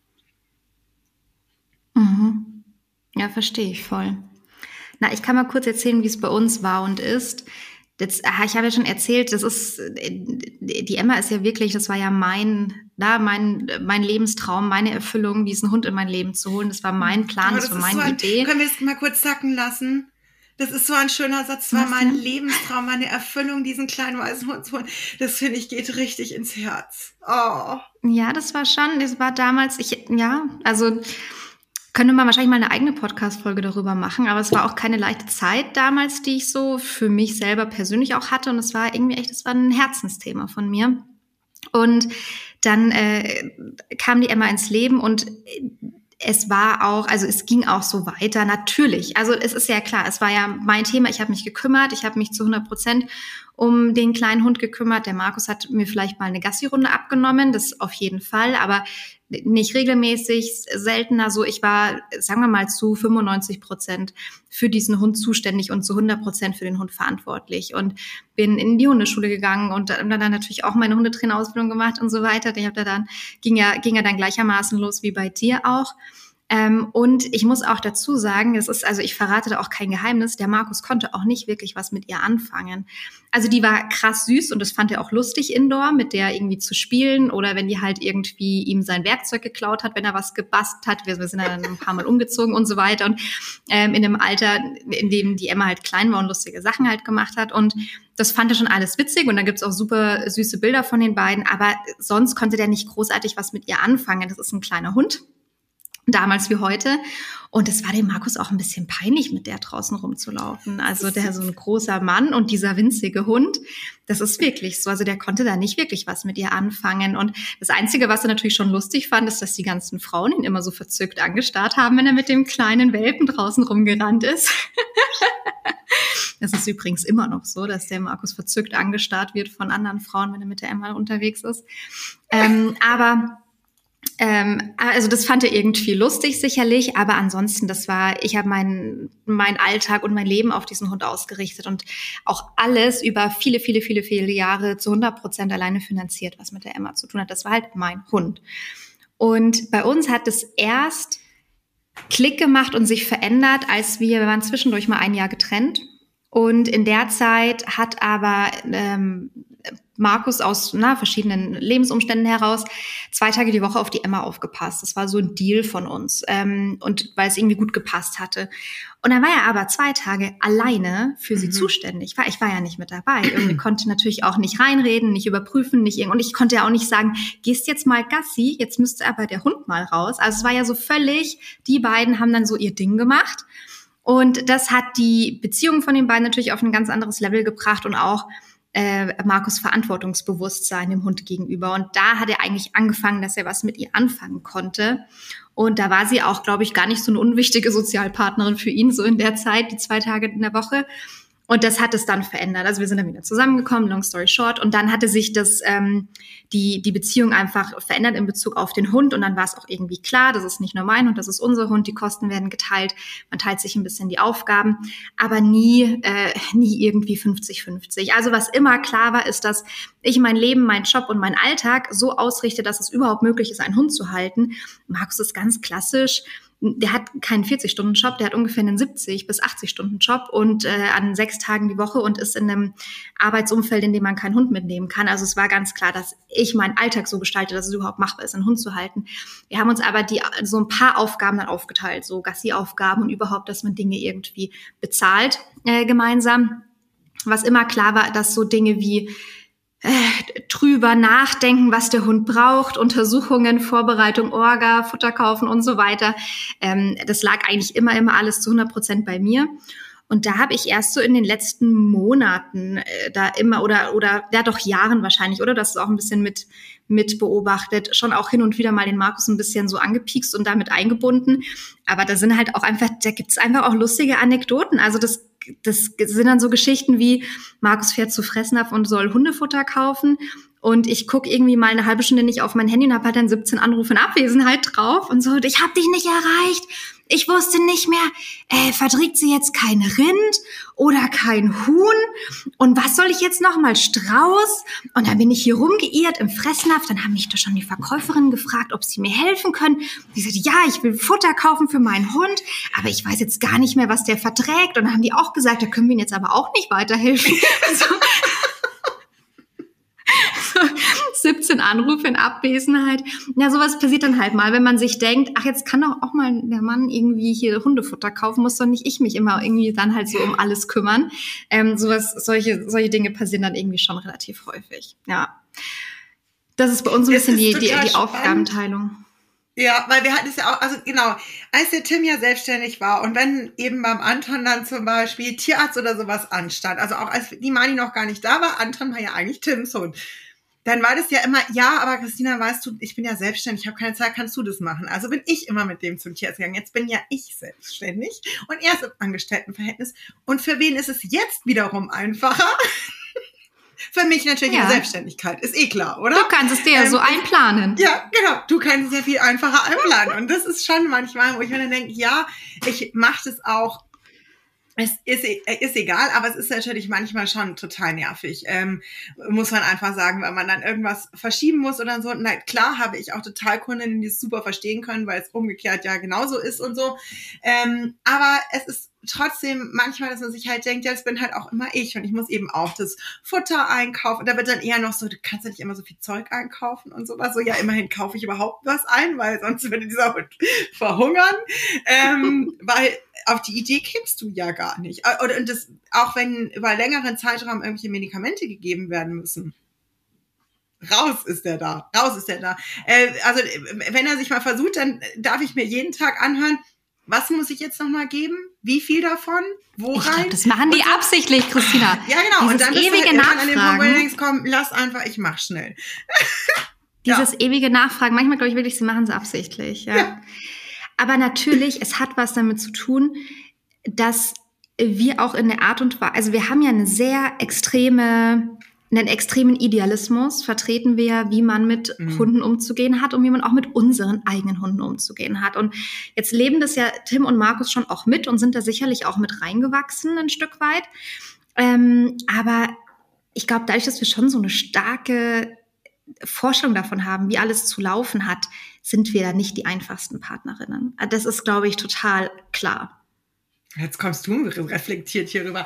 Mhm. Ja, verstehe ich voll. Na, ich kann mal kurz erzählen, wie es bei uns war und ist. Jetzt, ich habe ja schon erzählt, das ist, die Emma ist ja wirklich, das war ja mein, na, mein, mein Lebenstraum, meine Erfüllung, diesen Hund in mein Leben zu holen. Das war mein Plan, das, das, war meine so ein, Idee. Können wir das mal kurz sacken lassen? Das ist so ein schöner Satz. Das war mein Lebenstraum, meine Erfüllung, diesen kleinen weißen Hund zu holen. Das finde ich geht richtig ins Herz. Oh. Ja, das war schon, das war damals, ich, ja, also, könnte man wahrscheinlich mal eine eigene Podcast-Folge darüber machen, aber es war auch keine leichte Zeit damals, die ich so für mich selber persönlich auch hatte. Und es war irgendwie echt, es war ein Herzensthema von mir. Und dann äh, kam die Emma ins Leben und es war auch, also es ging auch so weiter, natürlich. Also es ist ja klar, es war ja mein Thema, ich habe mich gekümmert, ich habe mich zu 100 Prozent um den kleinen Hund gekümmert. Der Markus hat mir vielleicht mal eine Gassi-Runde abgenommen, das auf jeden Fall, aber nicht regelmäßig, seltener so. Ich war, sagen wir mal, zu 95 Prozent für diesen Hund zuständig und zu 100 Prozent für den Hund verantwortlich und bin in die Hundeschule gegangen und dann, dann natürlich auch meine Hundetrainerausbildung gemacht und so weiter. Ich habe da dann ging ja ging ja dann gleichermaßen los wie bei dir auch. Ähm, und ich muss auch dazu sagen, es ist, also ich verrate da auch kein Geheimnis, der Markus konnte auch nicht wirklich was mit ihr anfangen. Also die war krass süß und das fand er auch lustig indoor, mit der irgendwie zu spielen oder wenn die halt irgendwie ihm sein Werkzeug geklaut hat, wenn er was gebastelt hat. Wir, wir sind dann ein paar Mal umgezogen und so weiter und ähm, in einem Alter, in dem die Emma halt klein war und lustige Sachen halt gemacht hat und das fand er schon alles witzig und dann gibt's auch super süße Bilder von den beiden, aber sonst konnte der nicht großartig was mit ihr anfangen. Das ist ein kleiner Hund damals wie heute. Und es war dem Markus auch ein bisschen peinlich, mit der draußen rumzulaufen. Also der so ein großer Mann und dieser winzige Hund. Das ist wirklich so. Also der konnte da nicht wirklich was mit ihr anfangen. Und das Einzige, was er natürlich schon lustig fand, ist, dass die ganzen Frauen ihn immer so verzückt angestarrt haben, wenn er mit dem kleinen Welpen draußen rumgerannt ist. Das ist übrigens immer noch so, dass der Markus verzückt angestarrt wird von anderen Frauen, wenn er mit der Emma unterwegs ist. Ähm, aber ähm, also das fand er irgendwie lustig sicherlich, aber ansonsten, das war, ich habe meinen mein Alltag und mein Leben auf diesen Hund ausgerichtet und auch alles über viele, viele, viele, viele Jahre zu 100 Prozent alleine finanziert, was mit der Emma zu tun hat. Das war halt mein Hund. Und bei uns hat es erst Klick gemacht und sich verändert, als wir, wir waren zwischendurch mal ein Jahr getrennt. Und in der Zeit hat aber ähm, Markus aus na, verschiedenen Lebensumständen heraus zwei Tage die Woche auf die Emma aufgepasst. Das war so ein Deal von uns ähm, und weil es irgendwie gut gepasst hatte. Und dann war er aber zwei Tage alleine für sie mhm. zuständig. Ich war, ich war ja nicht mit dabei. Irgendwie konnte natürlich auch nicht reinreden, nicht überprüfen, nicht irgend und ich konnte ja auch nicht sagen, gehst jetzt mal Gassi, jetzt müsste aber der Hund mal raus. Also es war ja so völlig, die beiden haben dann so ihr Ding gemacht. Und das hat die Beziehung von den beiden natürlich auf ein ganz anderes Level gebracht und auch äh, Markus Verantwortungsbewusstsein dem Hund gegenüber. Und da hat er eigentlich angefangen, dass er was mit ihr anfangen konnte. Und da war sie auch, glaube ich, gar nicht so eine unwichtige Sozialpartnerin für ihn, so in der Zeit, die zwei Tage in der Woche. Und das hat es dann verändert. Also wir sind dann wieder zusammengekommen, long story short. Und dann hatte sich das, ähm, die, die Beziehung einfach verändert in Bezug auf den Hund. Und dann war es auch irgendwie klar, das ist nicht nur mein Hund, das ist unser Hund. Die Kosten werden geteilt. Man teilt sich ein bisschen die Aufgaben, aber nie, äh, nie irgendwie 50-50. Also was immer klar war, ist, dass ich mein Leben, mein Job und mein Alltag so ausrichte, dass es überhaupt möglich ist, einen Hund zu halten. Markus ist ganz klassisch der hat keinen 40-Stunden-Job, der hat ungefähr einen 70 bis 80-Stunden-Job und äh, an sechs Tagen die Woche und ist in einem Arbeitsumfeld, in dem man keinen Hund mitnehmen kann. Also es war ganz klar, dass ich meinen Alltag so gestalte, dass es überhaupt machbar ist, einen Hund zu halten. Wir haben uns aber die so ein paar Aufgaben dann aufgeteilt, so Gassi-Aufgaben und überhaupt, dass man Dinge irgendwie bezahlt äh, gemeinsam. Was immer klar war, dass so Dinge wie äh, drüber nachdenken, was der Hund braucht, Untersuchungen, Vorbereitung, Orga, Futter kaufen und so weiter. Ähm, das lag eigentlich immer, immer alles zu 100 Prozent bei mir. Und da habe ich erst so in den letzten Monaten äh, da immer oder oder ja doch Jahren wahrscheinlich, oder? Das ist auch ein bisschen mit mit beobachtet, schon auch hin und wieder mal den Markus ein bisschen so angepiekst und damit eingebunden. Aber da sind halt auch einfach, da gibt's einfach auch lustige Anekdoten. Also das das sind dann so Geschichten wie Markus fährt zu Fressnapf und soll Hundefutter kaufen und ich guck irgendwie mal eine halbe Stunde nicht auf mein Handy und habe halt dann 17 Anrufe in Abwesenheit drauf und so, ich habe dich nicht erreicht. Ich wusste nicht mehr, äh, verträgt sie jetzt kein Rind oder kein Huhn? Und was soll ich jetzt noch mal Strauß? Und dann bin ich hier rumgeirrt im Fressnapf. Dann haben mich doch schon die Verkäuferinnen gefragt, ob sie mir helfen können. Die sagte, ja, ich will Futter kaufen für meinen Hund, aber ich weiß jetzt gar nicht mehr, was der verträgt. Und dann haben die auch gesagt, da können wir ihnen jetzt aber auch nicht weiterhelfen. Also, 17 Anrufe in Abwesenheit. Ja, sowas passiert dann halt mal, wenn man sich denkt, ach, jetzt kann doch auch mal der Mann irgendwie hier Hundefutter kaufen, muss doch nicht ich mich immer irgendwie dann halt so um alles kümmern. Ähm, sowas, solche, solche Dinge passieren dann irgendwie schon relativ häufig. Ja. Das ist bei uns ein bisschen die, die, die Aufgabenteilung. Ja, weil wir hatten es ja auch, also genau, als der Tim ja selbstständig war und wenn eben beim Anton dann zum Beispiel Tierarzt oder sowas anstand, also auch als die Mani noch gar nicht da war, Anton war ja eigentlich Tims Hund dann war das ja immer, ja, aber Christina, weißt du, ich bin ja selbstständig, ich habe keine Zeit, kannst du das machen? Also bin ich immer mit dem zum Tierarzt gegangen. Jetzt bin ja ich selbstständig und er ist im Angestelltenverhältnis. Und für wen ist es jetzt wiederum einfacher? Für mich natürlich ja. Selbstständigkeit, ist eh klar, oder? Du kannst es dir ja ähm, so einplanen. Ja, genau. Du kannst es ja viel einfacher einplanen. Und das ist schon manchmal, wo ich mir dann denke, ja, ich mache das auch es ist, äh, ist egal, aber es ist natürlich manchmal schon total nervig. Ähm, muss man einfach sagen, wenn man dann irgendwas verschieben muss oder so. Na klar habe ich auch total Kundinnen, die es super verstehen können, weil es umgekehrt ja genauso ist und so. Ähm, aber es ist trotzdem manchmal, dass man sich halt denkt, ja, das bin halt auch immer ich und ich muss eben auch das Futter einkaufen. Und da wird dann eher noch so, du kannst ja nicht immer so viel Zeug einkaufen und sowas. So, ja, immerhin kaufe ich überhaupt was ein, weil sonst würde dieser Hund verhungern. Ähm, weil auf die Idee kämst du ja gar nicht. Äh, und das, auch wenn über längeren Zeitraum irgendwelche Medikamente gegeben werden müssen. Raus ist er da. Raus ist er da. Äh, also, wenn er sich mal versucht, dann darf ich mir jeden Tag anhören, was muss ich jetzt nochmal geben? Wie viel davon? Wo ich rein? Glaub, das machen die so. absichtlich, Christina. Ja, genau. Dieses und dann ewige halt Nachfragen. an du denkst, komm, lass einfach, ich mach schnell. Dieses ja. ewige Nachfragen, manchmal glaube ich wirklich, sie machen es absichtlich. Ja. ja. Aber natürlich, es hat was damit zu tun, dass wir auch in der Art und Weise, also wir haben ja eine sehr extreme, einen extremen Idealismus vertreten wir, wie man mit mhm. Hunden umzugehen hat und wie man auch mit unseren eigenen Hunden umzugehen hat. Und jetzt leben das ja Tim und Markus schon auch mit und sind da sicherlich auch mit reingewachsen ein Stück weit. Ähm, aber ich glaube, dadurch, dass wir schon so eine starke Vorstellung davon haben, wie alles zu laufen hat, sind wir da nicht die einfachsten Partnerinnen. Das ist, glaube ich, total klar. Jetzt kommst du reflektiert hier rüber.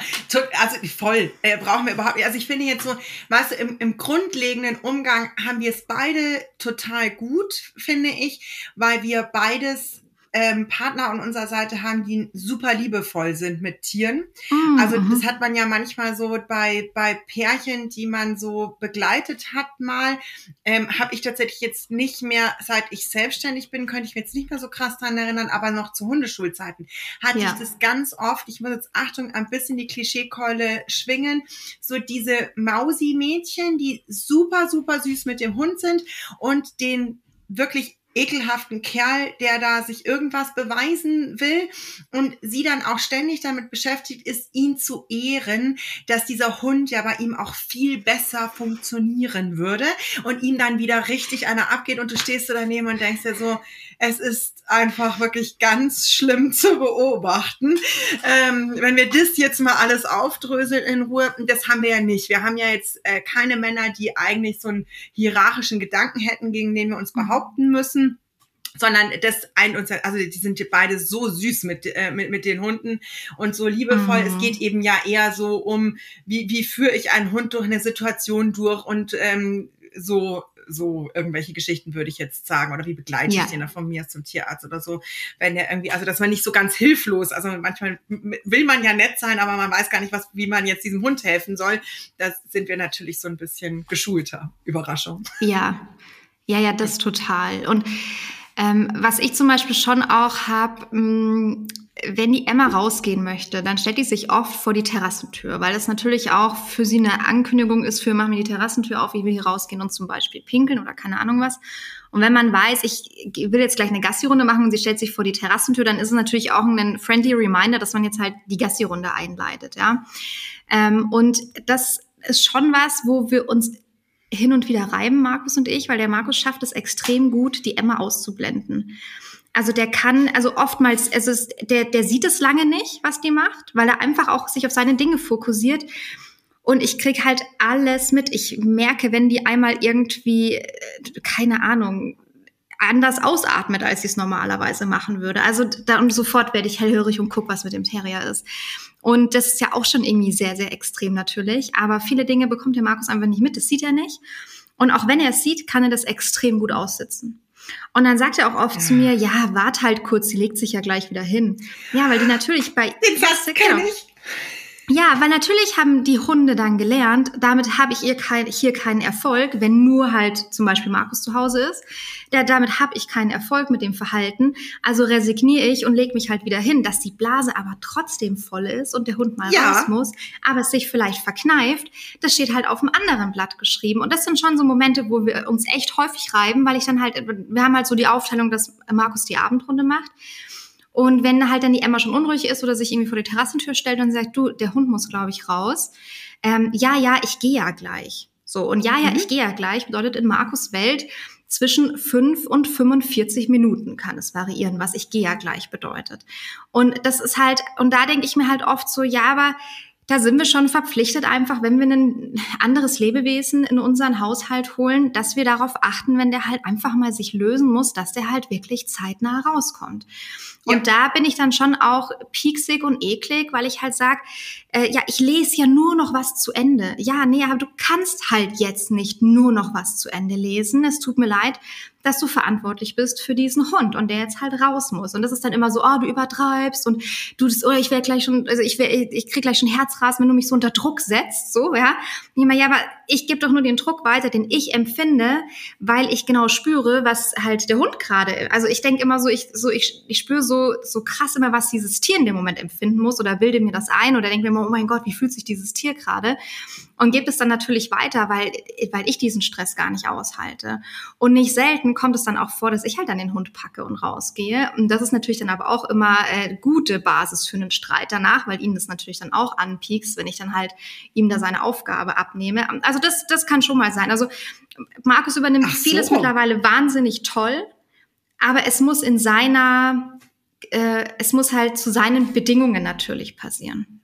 Also voll, äh, brauchen wir überhaupt nicht. Also ich finde jetzt so, weißt du, im, im grundlegenden Umgang haben wir es beide total gut, finde ich, weil wir beides ähm, Partner an unserer Seite haben, die super liebevoll sind mit Tieren. Mhm. Also das hat man ja manchmal so bei, bei Pärchen, die man so begleitet hat mal, ähm, habe ich tatsächlich jetzt nicht mehr, seit ich selbstständig bin, könnte ich mir jetzt nicht mehr so krass dran erinnern, aber noch zu Hundeschulzeiten hatte ja. ich das ganz oft. Ich muss jetzt, Achtung, ein bisschen die Klischeekeule schwingen. So diese Mausi-Mädchen, die super, super süß mit dem Hund sind und den wirklich ekelhaften Kerl, der da sich irgendwas beweisen will und sie dann auch ständig damit beschäftigt ist, ihn zu ehren, dass dieser Hund ja bei ihm auch viel besser funktionieren würde und ihm dann wieder richtig einer abgeht und du stehst so daneben und denkst dir so, es ist einfach wirklich ganz schlimm zu beobachten. Ähm, wenn wir das jetzt mal alles aufdröseln in Ruhe, das haben wir ja nicht. Wir haben ja jetzt äh, keine Männer, die eigentlich so einen hierarchischen Gedanken hätten, gegen den wir uns behaupten müssen sondern das ein uns also die sind beide so süß mit äh, mit mit den Hunden und so liebevoll mhm. es geht eben ja eher so um wie wie führe ich einen Hund durch eine Situation durch und ähm, so so irgendwelche Geschichten würde ich jetzt sagen oder wie begleite ja. ich den von mir zum Tierarzt oder so, wenn er irgendwie, also dass man nicht so ganz hilflos, also manchmal will man ja nett sein, aber man weiß gar nicht, was, wie man jetzt diesem Hund helfen soll. Da sind wir natürlich so ein bisschen geschulter. Überraschung. Ja, ja, ja, das total. Und ähm, was ich zum Beispiel schon auch habe, wenn die Emma rausgehen möchte, dann stellt die sich oft vor die Terrassentür, weil das natürlich auch für sie eine Ankündigung ist für, machen wir die Terrassentür auf, wie wir hier rausgehen und zum Beispiel pinkeln oder keine Ahnung was. Und wenn man weiß, ich will jetzt gleich eine Gassi-Runde machen und sie stellt sich vor die Terrassentür, dann ist es natürlich auch ein friendly Reminder, dass man jetzt halt die Gassi-Runde einleitet, ja. Ähm, und das ist schon was, wo wir uns hin und wieder reiben, Markus und ich, weil der Markus schafft es extrem gut, die Emma auszublenden. Also der kann, also oftmals, es, der, der sieht es lange nicht, was die macht, weil er einfach auch sich auf seine Dinge fokussiert. Und ich krieg halt alles mit. Ich merke, wenn die einmal irgendwie, äh, keine Ahnung, anders ausatmet, als sie es normalerweise machen würde. Also dann sofort werde ich hellhörig und guck, was mit dem Terrier ist. Und das ist ja auch schon irgendwie sehr, sehr extrem natürlich. Aber viele Dinge bekommt der Markus einfach nicht mit. Das sieht er nicht. Und auch wenn er es sieht, kann er das extrem gut aussitzen. Und dann sagt er auch oft ja. zu mir, ja, wart halt kurz, sie legt sich ja gleich wieder hin. Ja, weil die natürlich bei... Den Satz genau, ich. Ja, weil natürlich haben die Hunde dann gelernt, damit habe ich ihr kein, hier keinen Erfolg, wenn nur halt zum Beispiel Markus zu Hause ist. Der, damit habe ich keinen Erfolg mit dem Verhalten. Also resigniere ich und lege mich halt wieder hin, dass die Blase aber trotzdem voll ist und der Hund mal ja. raus muss, aber es sich vielleicht verkneift. Das steht halt auf einem anderen Blatt geschrieben. Und das sind schon so Momente, wo wir uns echt häufig reiben, weil ich dann halt, wir haben halt so die Aufteilung, dass Markus die Abendrunde macht. Und wenn halt dann die Emma schon unruhig ist oder sich irgendwie vor die Terrassentür stellt und sagt, du, der Hund muss, glaube ich, raus. Ähm, ja, ja, ich gehe ja gleich. So, und ja, ja, mhm. ich gehe ja gleich bedeutet in Markus Welt zwischen 5 und 45 Minuten kann es variieren, was ich gehe ja gleich bedeutet. Und das ist halt, und da denke ich mir halt oft so, ja, aber da sind wir schon verpflichtet, einfach, wenn wir ein anderes Lebewesen in unseren Haushalt holen, dass wir darauf achten, wenn der halt einfach mal sich lösen muss, dass der halt wirklich zeitnah rauskommt. Ja. Und da bin ich dann schon auch pieksig und eklig, weil ich halt sag, äh, ja, ich lese ja nur noch was zu Ende. Ja, nee, aber du kannst halt jetzt nicht nur noch was zu Ende lesen. Es tut mir leid, dass du verantwortlich bist für diesen Hund und der jetzt halt raus muss. Und das ist dann immer so, oh, du übertreibst und du das, oder ich werde gleich schon, also ich, werd, ich krieg gleich schon Herzrasen, wenn du mich so unter Druck setzt, so, ja. Und ich meine, ja, aber ich gebe doch nur den Druck weiter, den ich empfinde, weil ich genau spüre, was halt der Hund gerade, also ich denke immer so, ich, so, ich, ich spüre so, so krass immer, was dieses Tier in dem Moment empfinden muss oder bilde mir das ein oder denke mir immer, oh mein Gott, wie fühlt sich dieses Tier gerade? Und gebe es dann natürlich weiter, weil, weil ich diesen Stress gar nicht aushalte. Und nicht selten kommt es dann auch vor, dass ich halt dann den Hund packe und rausgehe. Und das ist natürlich dann aber auch immer äh, gute Basis für einen Streit danach, weil ihn das natürlich dann auch anpiekst, wenn ich dann halt ihm da seine Aufgabe abnehme. Also das, das kann schon mal sein. Also Markus übernimmt so. vieles mittlerweile wahnsinnig toll, aber es muss in seiner, äh, es muss halt zu seinen Bedingungen natürlich passieren.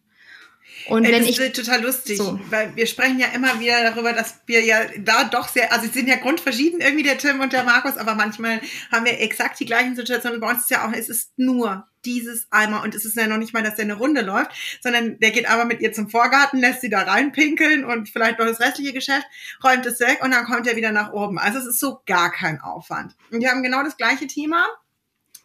Und Ey, wenn das ich ist total lustig, so. weil wir sprechen ja immer wieder darüber, dass wir ja da doch sehr, also sie sind ja grundverschieden irgendwie der Tim und der Markus, aber manchmal haben wir exakt die gleichen Situationen. Bei uns ist ja auch, es ist nur dieses einmal und es ist ja noch nicht mal, dass der eine Runde läuft, sondern der geht aber mit ihr zum Vorgarten, lässt sie da reinpinkeln und vielleicht noch das restliche Geschäft, räumt es weg und dann kommt er wieder nach oben. Also es ist so gar kein Aufwand. Und wir haben genau das gleiche Thema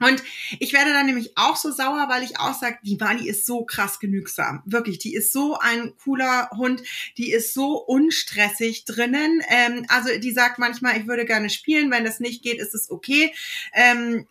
und ich werde dann nämlich auch so sauer, weil ich auch sage, die Wally ist so krass genügsam. Wirklich, die ist so ein cooler Hund, die ist so unstressig drinnen. Ähm, also die sagt manchmal, ich würde gerne spielen, wenn das nicht geht, ist es okay. Ähm,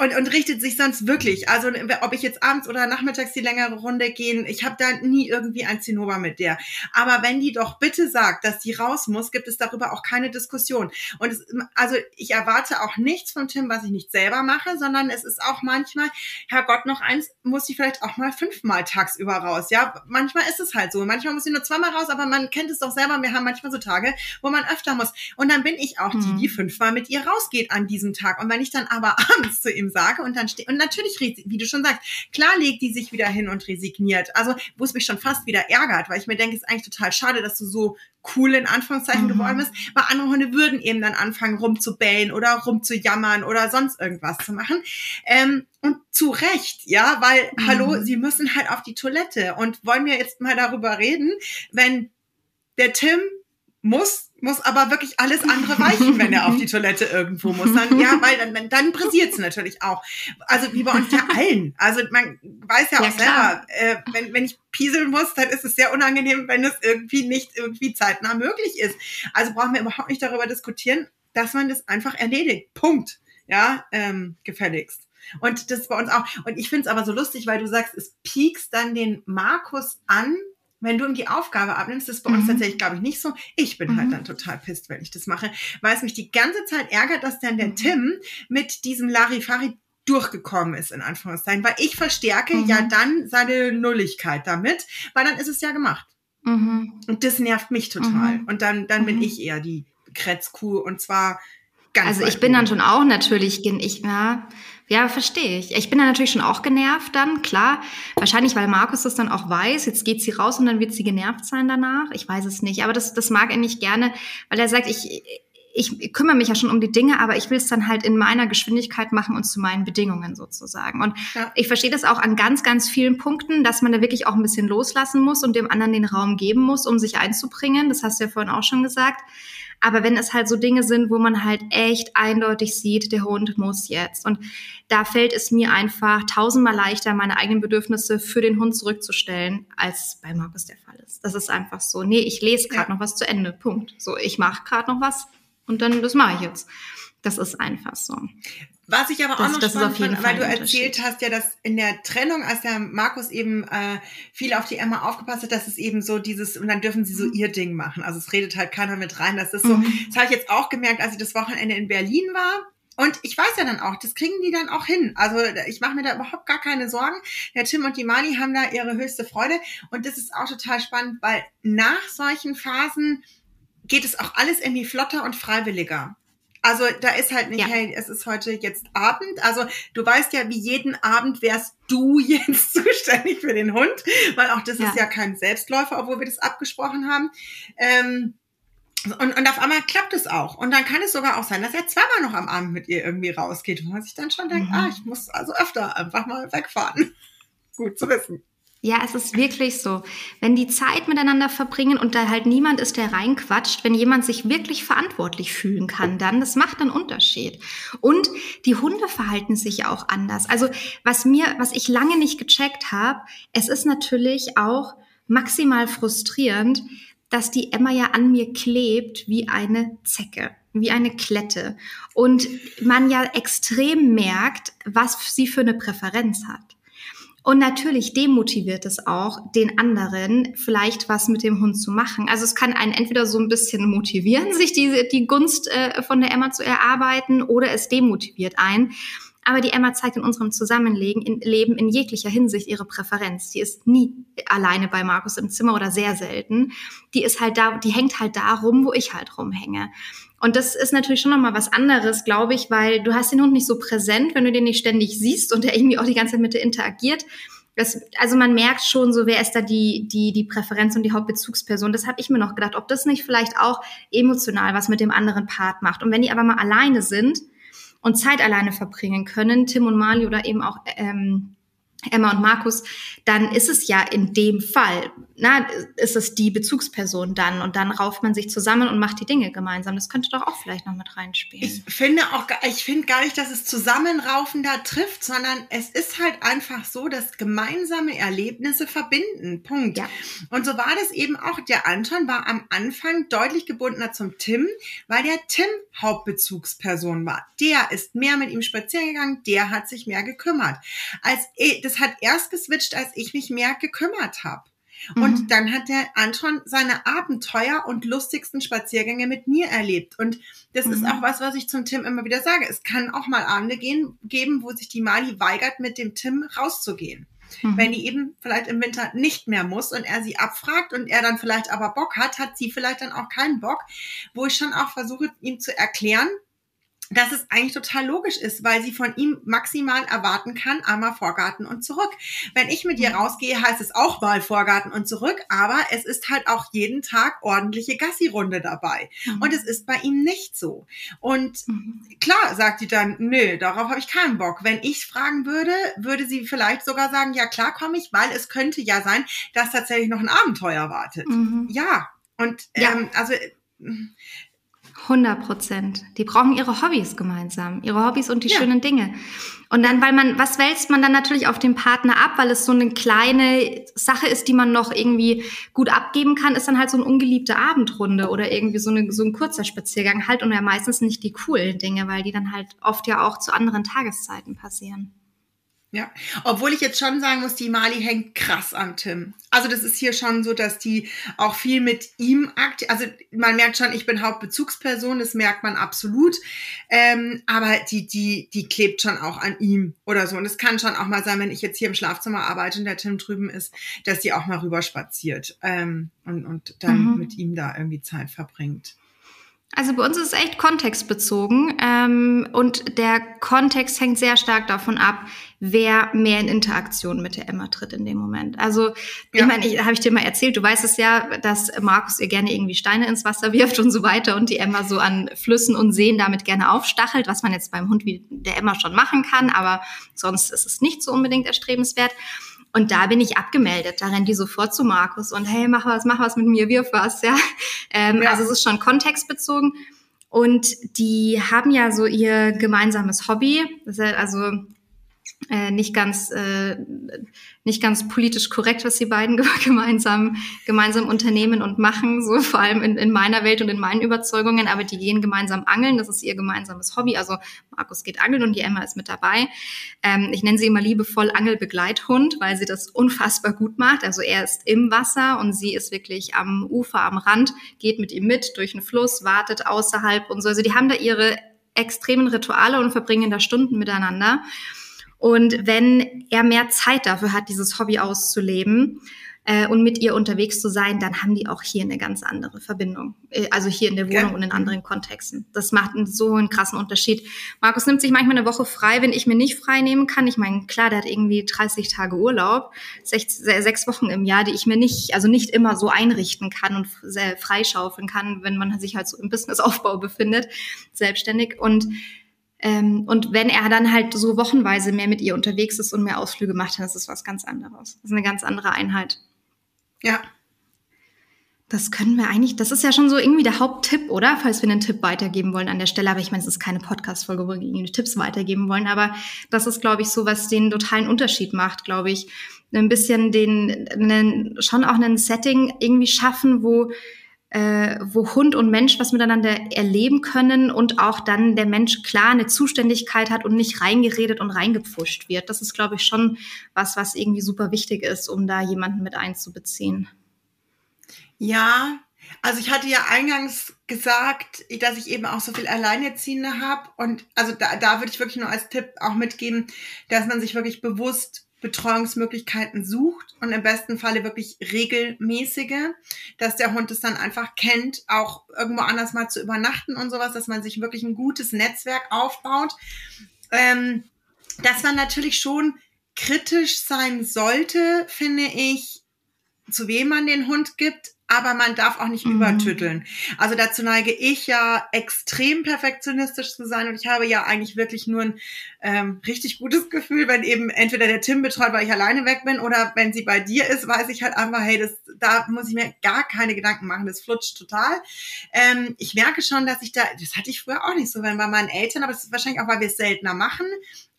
und, und richtet sich sonst wirklich. Also ob ich jetzt abends oder nachmittags die längere Runde gehen, ich habe da nie irgendwie ein Zinnober mit der. Aber wenn die doch bitte sagt, dass die raus muss, gibt es darüber auch keine Diskussion. Und es, also ich erwarte auch nichts von Tim, was ich nicht selber mache, sondern es ist auch manchmal, Herrgott, noch eins, muss sie vielleicht auch mal fünfmal tagsüber raus. Ja, manchmal ist es halt so. Manchmal muss sie nur zweimal raus, aber man kennt es doch selber. Wir haben manchmal so Tage, wo man öfter muss. Und dann bin ich auch die, die mhm. fünfmal mit ihr rausgeht an diesem Tag. Und wenn ich dann aber abends zu ihm sage und dann steht, und natürlich, wie du schon sagst, klar legt die sich wieder hin und resigniert. Also, wo es mich schon fast wieder ärgert, weil ich mir denke, es ist eigentlich total schade, dass du so cool in Anführungszeichen mhm. geworden bist, weil andere Hunde würden eben dann anfangen rumzubellen oder rumzujammern oder sonst irgendwas zu machen. Ähm, und zu Recht, ja, weil, mhm. hallo, sie müssen halt auf die Toilette und wollen wir jetzt mal darüber reden, wenn der Tim muss muss aber wirklich alles andere weichen, wenn er auf die Toilette irgendwo muss. Dann, ja, weil dann, dann brisiert es natürlich auch. Also wie bei uns ja allen. Also man weiß ja, ja auch selber, äh, wenn, wenn ich pieseln muss, dann ist es sehr unangenehm, wenn es irgendwie nicht irgendwie zeitnah möglich ist. Also brauchen wir überhaupt nicht darüber diskutieren, dass man das einfach erledigt. Punkt. Ja, ähm, gefälligst. Und das bei uns auch. Und ich finde es aber so lustig, weil du sagst, es piekst dann den Markus an, wenn du ihm die Aufgabe abnimmst, ist bei uns mhm. tatsächlich, glaube ich, nicht so. Ich bin halt mhm. halt dann total pisst, wenn ich das mache, weil es mich die ganze Zeit ärgert, dass dann der mhm. Tim mit diesem Larifari durchgekommen ist, in Anführungszeichen, weil ich verstärke mhm. ja dann seine Nulligkeit damit, weil dann ist es ja gemacht. Mhm. Und das nervt mich total. Mhm. Und dann, dann bin ich eher die Kretzkuh und zwar ganz. Also ich bin dann schon auch natürlich, ich, ja, ja, verstehe ich. Ich bin da natürlich schon auch genervt dann, klar. Wahrscheinlich, weil Markus das dann auch weiß. Jetzt geht sie raus und dann wird sie genervt sein danach. Ich weiß es nicht. Aber das, das mag er nicht gerne, weil er sagt, ich, ich kümmere mich ja schon um die Dinge, aber ich will es dann halt in meiner Geschwindigkeit machen und zu meinen Bedingungen sozusagen. Und ja. ich verstehe das auch an ganz, ganz vielen Punkten, dass man da wirklich auch ein bisschen loslassen muss und dem anderen den Raum geben muss, um sich einzubringen. Das hast du ja vorhin auch schon gesagt. Aber wenn es halt so Dinge sind, wo man halt echt eindeutig sieht, der Hund muss jetzt. Und da fällt es mir einfach tausendmal leichter, meine eigenen Bedürfnisse für den Hund zurückzustellen, als bei Markus der Fall ist. Das ist einfach so. Nee, ich lese gerade ja. noch was zu Ende. Punkt. So, ich mache gerade noch was und dann das mache ich jetzt. Das ist einfach so. Was ich aber das, auch noch das spannend fand, weil du erzählt hast ja, dass in der Trennung, als der Markus eben äh, viel auf die Emma aufgepasst hat, dass es eben so dieses, und dann dürfen sie so mhm. ihr Ding machen. Also es redet halt keiner mit rein. Das ist so, mhm. das habe ich jetzt auch gemerkt, als ich das Wochenende in Berlin war. Und ich weiß ja dann auch, das kriegen die dann auch hin. Also ich mache mir da überhaupt gar keine Sorgen. Der Tim und die Mali haben da ihre höchste Freude. Und das ist auch total spannend, weil nach solchen Phasen geht es auch alles irgendwie flotter und freiwilliger. Also da ist halt nicht, ja. hey, es ist heute jetzt Abend. Also du weißt ja, wie jeden Abend wärst du jetzt zuständig für den Hund, weil auch das ja. ist ja kein Selbstläufer, obwohl wir das abgesprochen haben. Ähm, und, und auf einmal klappt es auch. Und dann kann es sogar auch sein, dass er zweimal noch am Abend mit ihr irgendwie rausgeht, wo man sich dann schon denkt, mhm. ah, ich muss also öfter einfach mal wegfahren. Gut zu wissen. Ja, es ist wirklich so. Wenn die Zeit miteinander verbringen und da halt niemand ist, der reinquatscht, wenn jemand sich wirklich verantwortlich fühlen kann, dann, das macht einen Unterschied. Und die Hunde verhalten sich ja auch anders. Also was mir, was ich lange nicht gecheckt habe, es ist natürlich auch maximal frustrierend, dass die Emma ja an mir klebt wie eine Zecke wie eine Klette und man ja extrem merkt, was sie für eine Präferenz hat. Und natürlich demotiviert es auch den anderen, vielleicht was mit dem Hund zu machen. Also es kann einen entweder so ein bisschen motivieren, sich die, die Gunst äh, von der Emma zu erarbeiten, oder es demotiviert einen. Aber die Emma zeigt in unserem Zusammenleben in, Leben in jeglicher Hinsicht ihre Präferenz. Die ist nie alleine bei Markus im Zimmer oder sehr selten. Die ist halt da, die hängt halt da rum, wo ich halt rumhänge. Und das ist natürlich schon nochmal was anderes, glaube ich, weil du hast den Hund nicht so präsent, wenn du den nicht ständig siehst und der irgendwie auch die ganze Zeit mit dir interagiert. Das, also man merkt schon so, wer ist da die, die, die Präferenz und die Hauptbezugsperson. Das habe ich mir noch gedacht, ob das nicht vielleicht auch emotional was mit dem anderen Part macht. Und wenn die aber mal alleine sind und Zeit alleine verbringen können, Tim und Mali oder eben auch ähm, Emma und Markus, dann ist es ja in dem Fall, na, ist es die Bezugsperson dann und dann rauft man sich zusammen und macht die Dinge gemeinsam. Das könnte doch auch vielleicht noch mit reinspielen. Ich finde auch, ich finde gar nicht, dass es Zusammenraufen da trifft, sondern es ist halt einfach so, dass gemeinsame Erlebnisse verbinden. Punkt. Ja. Und so war das eben auch. Der Anton war am Anfang deutlich gebundener zum Tim, weil der Tim Hauptbezugsperson war. Der ist mehr mit ihm spazieren gegangen, der hat sich mehr gekümmert. Als das hat erst geswitcht, als ich mich mehr gekümmert habe. Und mhm. dann hat der Anton seine Abenteuer und lustigsten Spaziergänge mit mir erlebt. Und das mhm. ist auch was, was ich zum Tim immer wieder sage. Es kann auch mal Abende gehen, geben, wo sich die Mali weigert, mit dem Tim rauszugehen. Mhm. Wenn die eben vielleicht im Winter nicht mehr muss und er sie abfragt und er dann vielleicht aber Bock hat, hat sie vielleicht dann auch keinen Bock, wo ich schon auch versuche, ihm zu erklären, dass es eigentlich total logisch ist, weil sie von ihm maximal erwarten kann, einmal Vorgarten und zurück. Wenn ich mit ihr mhm. rausgehe, heißt es auch mal Vorgarten und zurück, aber es ist halt auch jeden Tag ordentliche Gassi-Runde dabei. Mhm. Und es ist bei ihm nicht so. Und mhm. klar, sagt sie dann, nö, darauf habe ich keinen Bock. Wenn ich fragen würde, würde sie vielleicht sogar sagen, ja klar komme ich, weil es könnte ja sein, dass tatsächlich noch ein Abenteuer wartet. Mhm. Ja. Und ja. Ähm, also 100 Prozent. Die brauchen ihre Hobbys gemeinsam, ihre Hobbys und die ja. schönen Dinge. Und dann, weil man, was wälzt man dann natürlich auf den Partner ab, weil es so eine kleine Sache ist, die man noch irgendwie gut abgeben kann, ist dann halt so eine ungeliebte Abendrunde oder irgendwie so, eine, so ein kurzer Spaziergang halt und ja meistens nicht die coolen Dinge, weil die dann halt oft ja auch zu anderen Tageszeiten passieren. Ja, obwohl ich jetzt schon sagen muss, die Mali hängt krass an Tim. Also das ist hier schon so, dass die auch viel mit ihm akt. Also man merkt schon, ich bin Hauptbezugsperson, das merkt man absolut. Ähm, aber die, die, die klebt schon auch an ihm oder so. Und es kann schon auch mal sein, wenn ich jetzt hier im Schlafzimmer arbeite und der Tim drüben ist, dass die auch mal rüber spaziert ähm, und, und dann mhm. mit ihm da irgendwie Zeit verbringt. Also bei uns ist es echt kontextbezogen ähm, und der Kontext hängt sehr stark davon ab, wer mehr in Interaktion mit der Emma tritt in dem Moment. Also ja. ich meine, ich, habe ich dir mal erzählt, du weißt es ja, dass Markus ihr gerne irgendwie Steine ins Wasser wirft und so weiter und die Emma so an Flüssen und Seen damit gerne aufstachelt, was man jetzt beim Hund wie der Emma schon machen kann, aber sonst ist es nicht so unbedingt erstrebenswert. Und da bin ich abgemeldet. Da rennt die sofort zu Markus und hey, mach was, mach was mit mir, wirf was, ja. Ähm, ja. Also es ist schon kontextbezogen. Und die haben ja so ihr gemeinsames Hobby. Das ist also äh, nicht ganz äh, nicht ganz politisch korrekt, was die beiden gemeinsam gemeinsam unternehmen und machen, so vor allem in, in meiner Welt und in meinen Überzeugungen. Aber die gehen gemeinsam angeln, das ist ihr gemeinsames Hobby. Also Markus geht angeln und die Emma ist mit dabei. Ähm, ich nenne sie immer liebevoll Angelbegleithund, weil sie das unfassbar gut macht. Also er ist im Wasser und sie ist wirklich am Ufer, am Rand, geht mit ihm mit durch den Fluss, wartet außerhalb und so. Also die haben da ihre extremen Rituale und verbringen da Stunden miteinander. Und wenn er mehr Zeit dafür hat, dieses Hobby auszuleben äh, und mit ihr unterwegs zu sein, dann haben die auch hier eine ganz andere Verbindung. Äh, also hier in der Wohnung ja. und in anderen Kontexten. Das macht einen, so einen krassen Unterschied. Markus nimmt sich manchmal eine Woche frei, wenn ich mir nicht frei nehmen kann. Ich meine, klar, der hat irgendwie 30 Tage Urlaub, sechs, sechs Wochen im Jahr, die ich mir nicht, also nicht immer so einrichten kann und freischaufeln kann, wenn man sich halt so im Businessaufbau befindet, selbstständig. Und ähm, und wenn er dann halt so wochenweise mehr mit ihr unterwegs ist und mehr Ausflüge macht, dann ist es was ganz anderes. Das ist eine ganz andere Einheit. Ja. Das können wir eigentlich, das ist ja schon so irgendwie der Haupttipp, oder? Falls wir einen Tipp weitergeben wollen an der Stelle. Aber ich meine, es ist keine Podcast-Folge, wo wir irgendwie Tipps weitergeben wollen. Aber das ist, glaube ich, so, was den totalen Unterschied macht, glaube ich. Ein bisschen den, einen, schon auch ein Setting irgendwie schaffen, wo äh, wo Hund und Mensch was miteinander erleben können und auch dann der Mensch klar eine Zuständigkeit hat und nicht reingeredet und reingepfuscht wird. Das ist, glaube ich, schon was, was irgendwie super wichtig ist, um da jemanden mit einzubeziehen. Ja, also ich hatte ja eingangs gesagt, dass ich eben auch so viel Alleinerziehende habe. Und also da, da würde ich wirklich nur als Tipp auch mitgeben, dass man sich wirklich bewusst Betreuungsmöglichkeiten sucht und im besten Falle wirklich regelmäßige, dass der Hund es dann einfach kennt, auch irgendwo anders mal zu übernachten und sowas, dass man sich wirklich ein gutes Netzwerk aufbaut. Ähm, dass man natürlich schon kritisch sein sollte, finde ich, zu wem man den Hund gibt, aber man darf auch nicht mhm. übertütteln. Also dazu neige ich ja extrem perfektionistisch zu sein und ich habe ja eigentlich wirklich nur ein ähm, richtig gutes Gefühl, wenn eben entweder der Tim betreut, weil ich alleine weg bin oder wenn sie bei dir ist, weiß ich halt einfach, hey, das, da muss ich mir gar keine Gedanken machen, das flutscht total. Ähm, ich merke schon, dass ich da, das hatte ich früher auch nicht so, wenn bei meinen Eltern, aber das ist wahrscheinlich auch, weil wir es seltener machen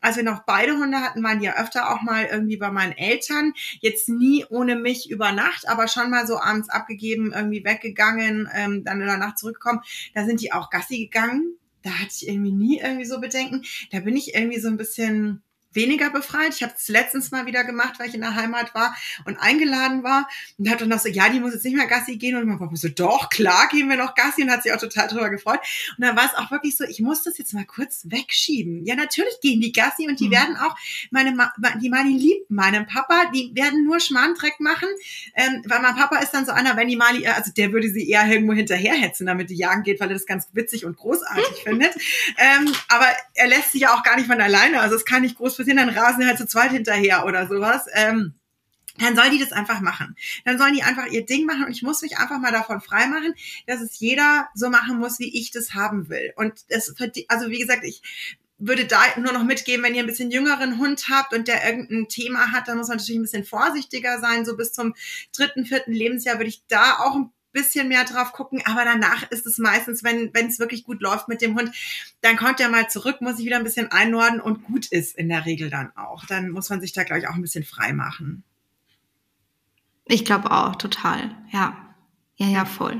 als wir noch beide Hunde hatten, waren die ja öfter auch mal irgendwie bei meinen Eltern. Jetzt nie ohne mich über Nacht, aber schon mal so abends abgegeben, irgendwie weggegangen, ähm, dann in der Nacht zurückgekommen. Da sind die auch Gassi gegangen. Da hatte ich irgendwie nie irgendwie so Bedenken. Da bin ich irgendwie so ein bisschen weniger befreit. Ich habe es letztens mal wieder gemacht, weil ich in der Heimat war und eingeladen war und hat dann noch so, ja, die muss jetzt nicht mehr Gassi gehen und man war so, doch, klar, gehen wir noch Gassi und hat sich auch total drüber gefreut. Und dann war es auch wirklich so, ich muss das jetzt mal kurz wegschieben. Ja, natürlich gehen die Gassi und die mhm. werden auch, meine, Ma die Mali liebt meinen Papa, die werden nur Schmarndreck machen, ähm, weil mein Papa ist dann so einer, wenn die Mali, also der würde sie eher irgendwo hinterherhetzen, damit die jagen geht, weil er das ganz witzig und großartig findet. Ähm, aber er lässt sich ja auch gar nicht von alleine, also es kann nicht groß passieren, dann rasen halt zu zweit hinterher oder sowas. Ähm, dann soll die das einfach machen. Dann sollen die einfach ihr Ding machen und ich muss mich einfach mal davon freimachen, dass es jeder so machen muss, wie ich das haben will. Und es, also wie gesagt, ich würde da nur noch mitgeben, wenn ihr ein bisschen jüngeren Hund habt und der irgendein Thema hat, dann muss man natürlich ein bisschen vorsichtiger sein. So bis zum dritten, vierten Lebensjahr würde ich da auch ein bisschen mehr drauf gucken, aber danach ist es meistens, wenn wenn es wirklich gut läuft mit dem Hund, dann kommt er mal zurück, muss sich wieder ein bisschen einordnen und gut ist in der Regel dann auch. Dann muss man sich da glaube ich auch ein bisschen frei machen. Ich glaube auch total. Ja. Ja, ja, voll.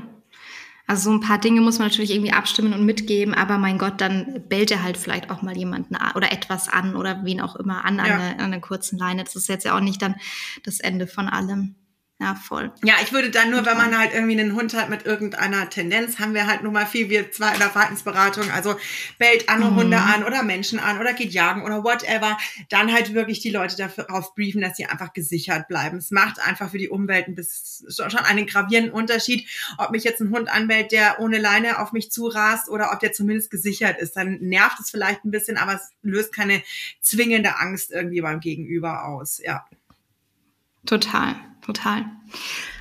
Also so ein paar Dinge muss man natürlich irgendwie abstimmen und mitgeben, aber mein Gott, dann bellt er halt vielleicht auch mal jemanden oder etwas an oder wen auch immer an, ja. an, einer, an einer kurzen Leine. Das ist jetzt ja auch nicht dann das Ende von allem. Ja, voll. Ja, ich würde dann nur, wenn man halt irgendwie einen Hund hat mit irgendeiner Tendenz, haben wir halt nun mal viel, wir zwei in der Verhaltensberatung, also bellt andere mhm. Hunde an oder Menschen an oder geht jagen oder whatever, dann halt wirklich die Leute darauf briefen, dass sie einfach gesichert bleiben. Es macht einfach für die Umwelt ein bisschen, schon einen gravierenden Unterschied, ob mich jetzt ein Hund anbellt, der ohne Leine auf mich zurast oder ob der zumindest gesichert ist. Dann nervt es vielleicht ein bisschen, aber es löst keine zwingende Angst irgendwie beim Gegenüber aus, ja. Total total.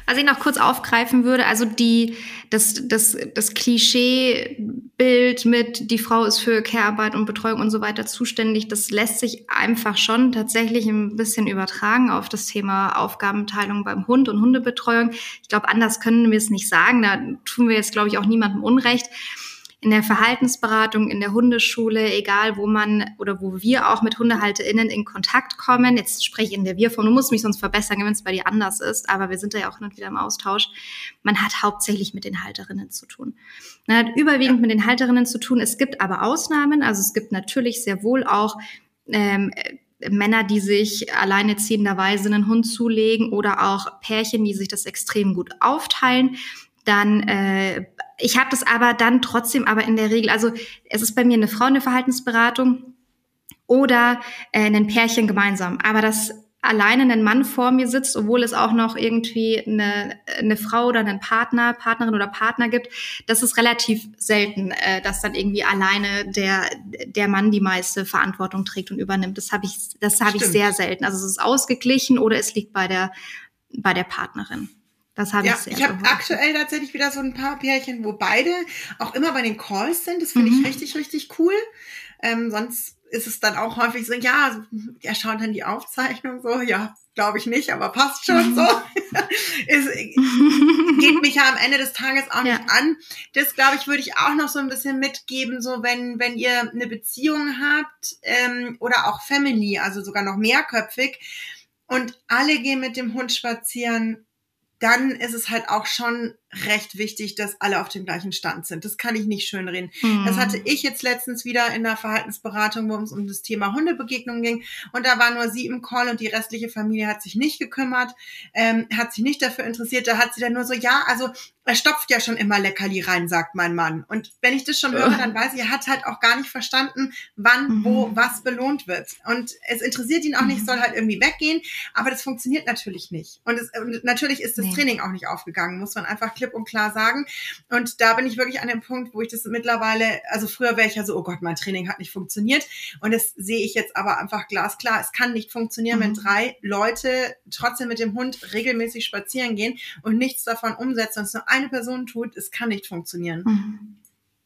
Was ich noch kurz aufgreifen würde, also die, das, das, das Klischeebild mit, die Frau ist für Care-Arbeit und Betreuung und so weiter zuständig, das lässt sich einfach schon tatsächlich ein bisschen übertragen auf das Thema Aufgabenteilung beim Hund und Hundebetreuung. Ich glaube, anders können wir es nicht sagen. Da tun wir jetzt, glaube ich, auch niemandem Unrecht in der Verhaltensberatung, in der Hundeschule, egal wo man oder wo wir auch mit HundehalterInnen in Kontakt kommen. Jetzt spreche ich in der Wir-Form. Du musst mich sonst verbessern, wenn es bei dir anders ist. Aber wir sind da ja auch hin und wieder im Austausch. Man hat hauptsächlich mit den Halterinnen zu tun. Man hat überwiegend mit den Halterinnen zu tun. Es gibt aber Ausnahmen. Also es gibt natürlich sehr wohl auch ähm, Männer, die sich alleinerziehenderweise einen Hund zulegen oder auch Pärchen, die sich das extrem gut aufteilen. Dann äh, ich habe das aber dann trotzdem aber in der Regel, also es ist bei mir eine Frau eine Verhaltensberatung oder äh, ein Pärchen gemeinsam. Aber dass alleine ein Mann vor mir sitzt, obwohl es auch noch irgendwie eine, eine Frau oder einen Partner, Partnerin oder Partner gibt, das ist relativ selten, äh, dass dann irgendwie alleine der, der Mann die meiste Verantwortung trägt und übernimmt. Das habe ich, das habe ich sehr selten. Also es ist ausgeglichen oder es liegt bei der, bei der Partnerin. Das habe ja, ich sehr Ich habe aktuell tatsächlich wieder so ein paar Pärchen, wo beide auch immer bei den Calls sind. Das finde mhm. ich richtig, richtig cool. Ähm, sonst ist es dann auch häufig so, ja, er schaut dann die Aufzeichnung so, ja, glaube ich nicht, aber passt schon so. es geht mich ja am Ende des Tages auch ja. nicht an. Das, glaube ich, würde ich auch noch so ein bisschen mitgeben, so wenn, wenn ihr eine Beziehung habt ähm, oder auch Family, also sogar noch mehrköpfig und alle gehen mit dem Hund spazieren, dann ist es halt auch schon recht wichtig, dass alle auf dem gleichen Stand sind. Das kann ich nicht schön reden. Mhm. Das hatte ich jetzt letztens wieder in der Verhaltensberatung, wo es um das Thema Hundebegegnung ging. Und da war nur sie im Call und die restliche Familie hat sich nicht gekümmert, ähm, hat sich nicht dafür interessiert. Da hat sie dann nur so, ja, also er stopft ja schon immer Leckerli rein, sagt mein Mann. Und wenn ich das schon höre, dann weiß ich, er hat halt auch gar nicht verstanden, wann, mhm. wo, was belohnt wird. Und es interessiert ihn auch nicht, mhm. soll halt irgendwie weggehen. Aber das funktioniert natürlich nicht. Und, es, und natürlich ist das nee. Training auch nicht aufgegangen, muss man einfach klipp und klar sagen. Und da bin ich wirklich an dem Punkt, wo ich das mittlerweile, also früher wäre ich ja so, oh Gott, mein Training hat nicht funktioniert. Und das sehe ich jetzt aber einfach glasklar. Es kann nicht funktionieren, mhm. wenn drei Leute trotzdem mit dem Hund regelmäßig spazieren gehen und nichts davon umsetzen und es nur eine Person tut. Es kann nicht funktionieren. Mhm.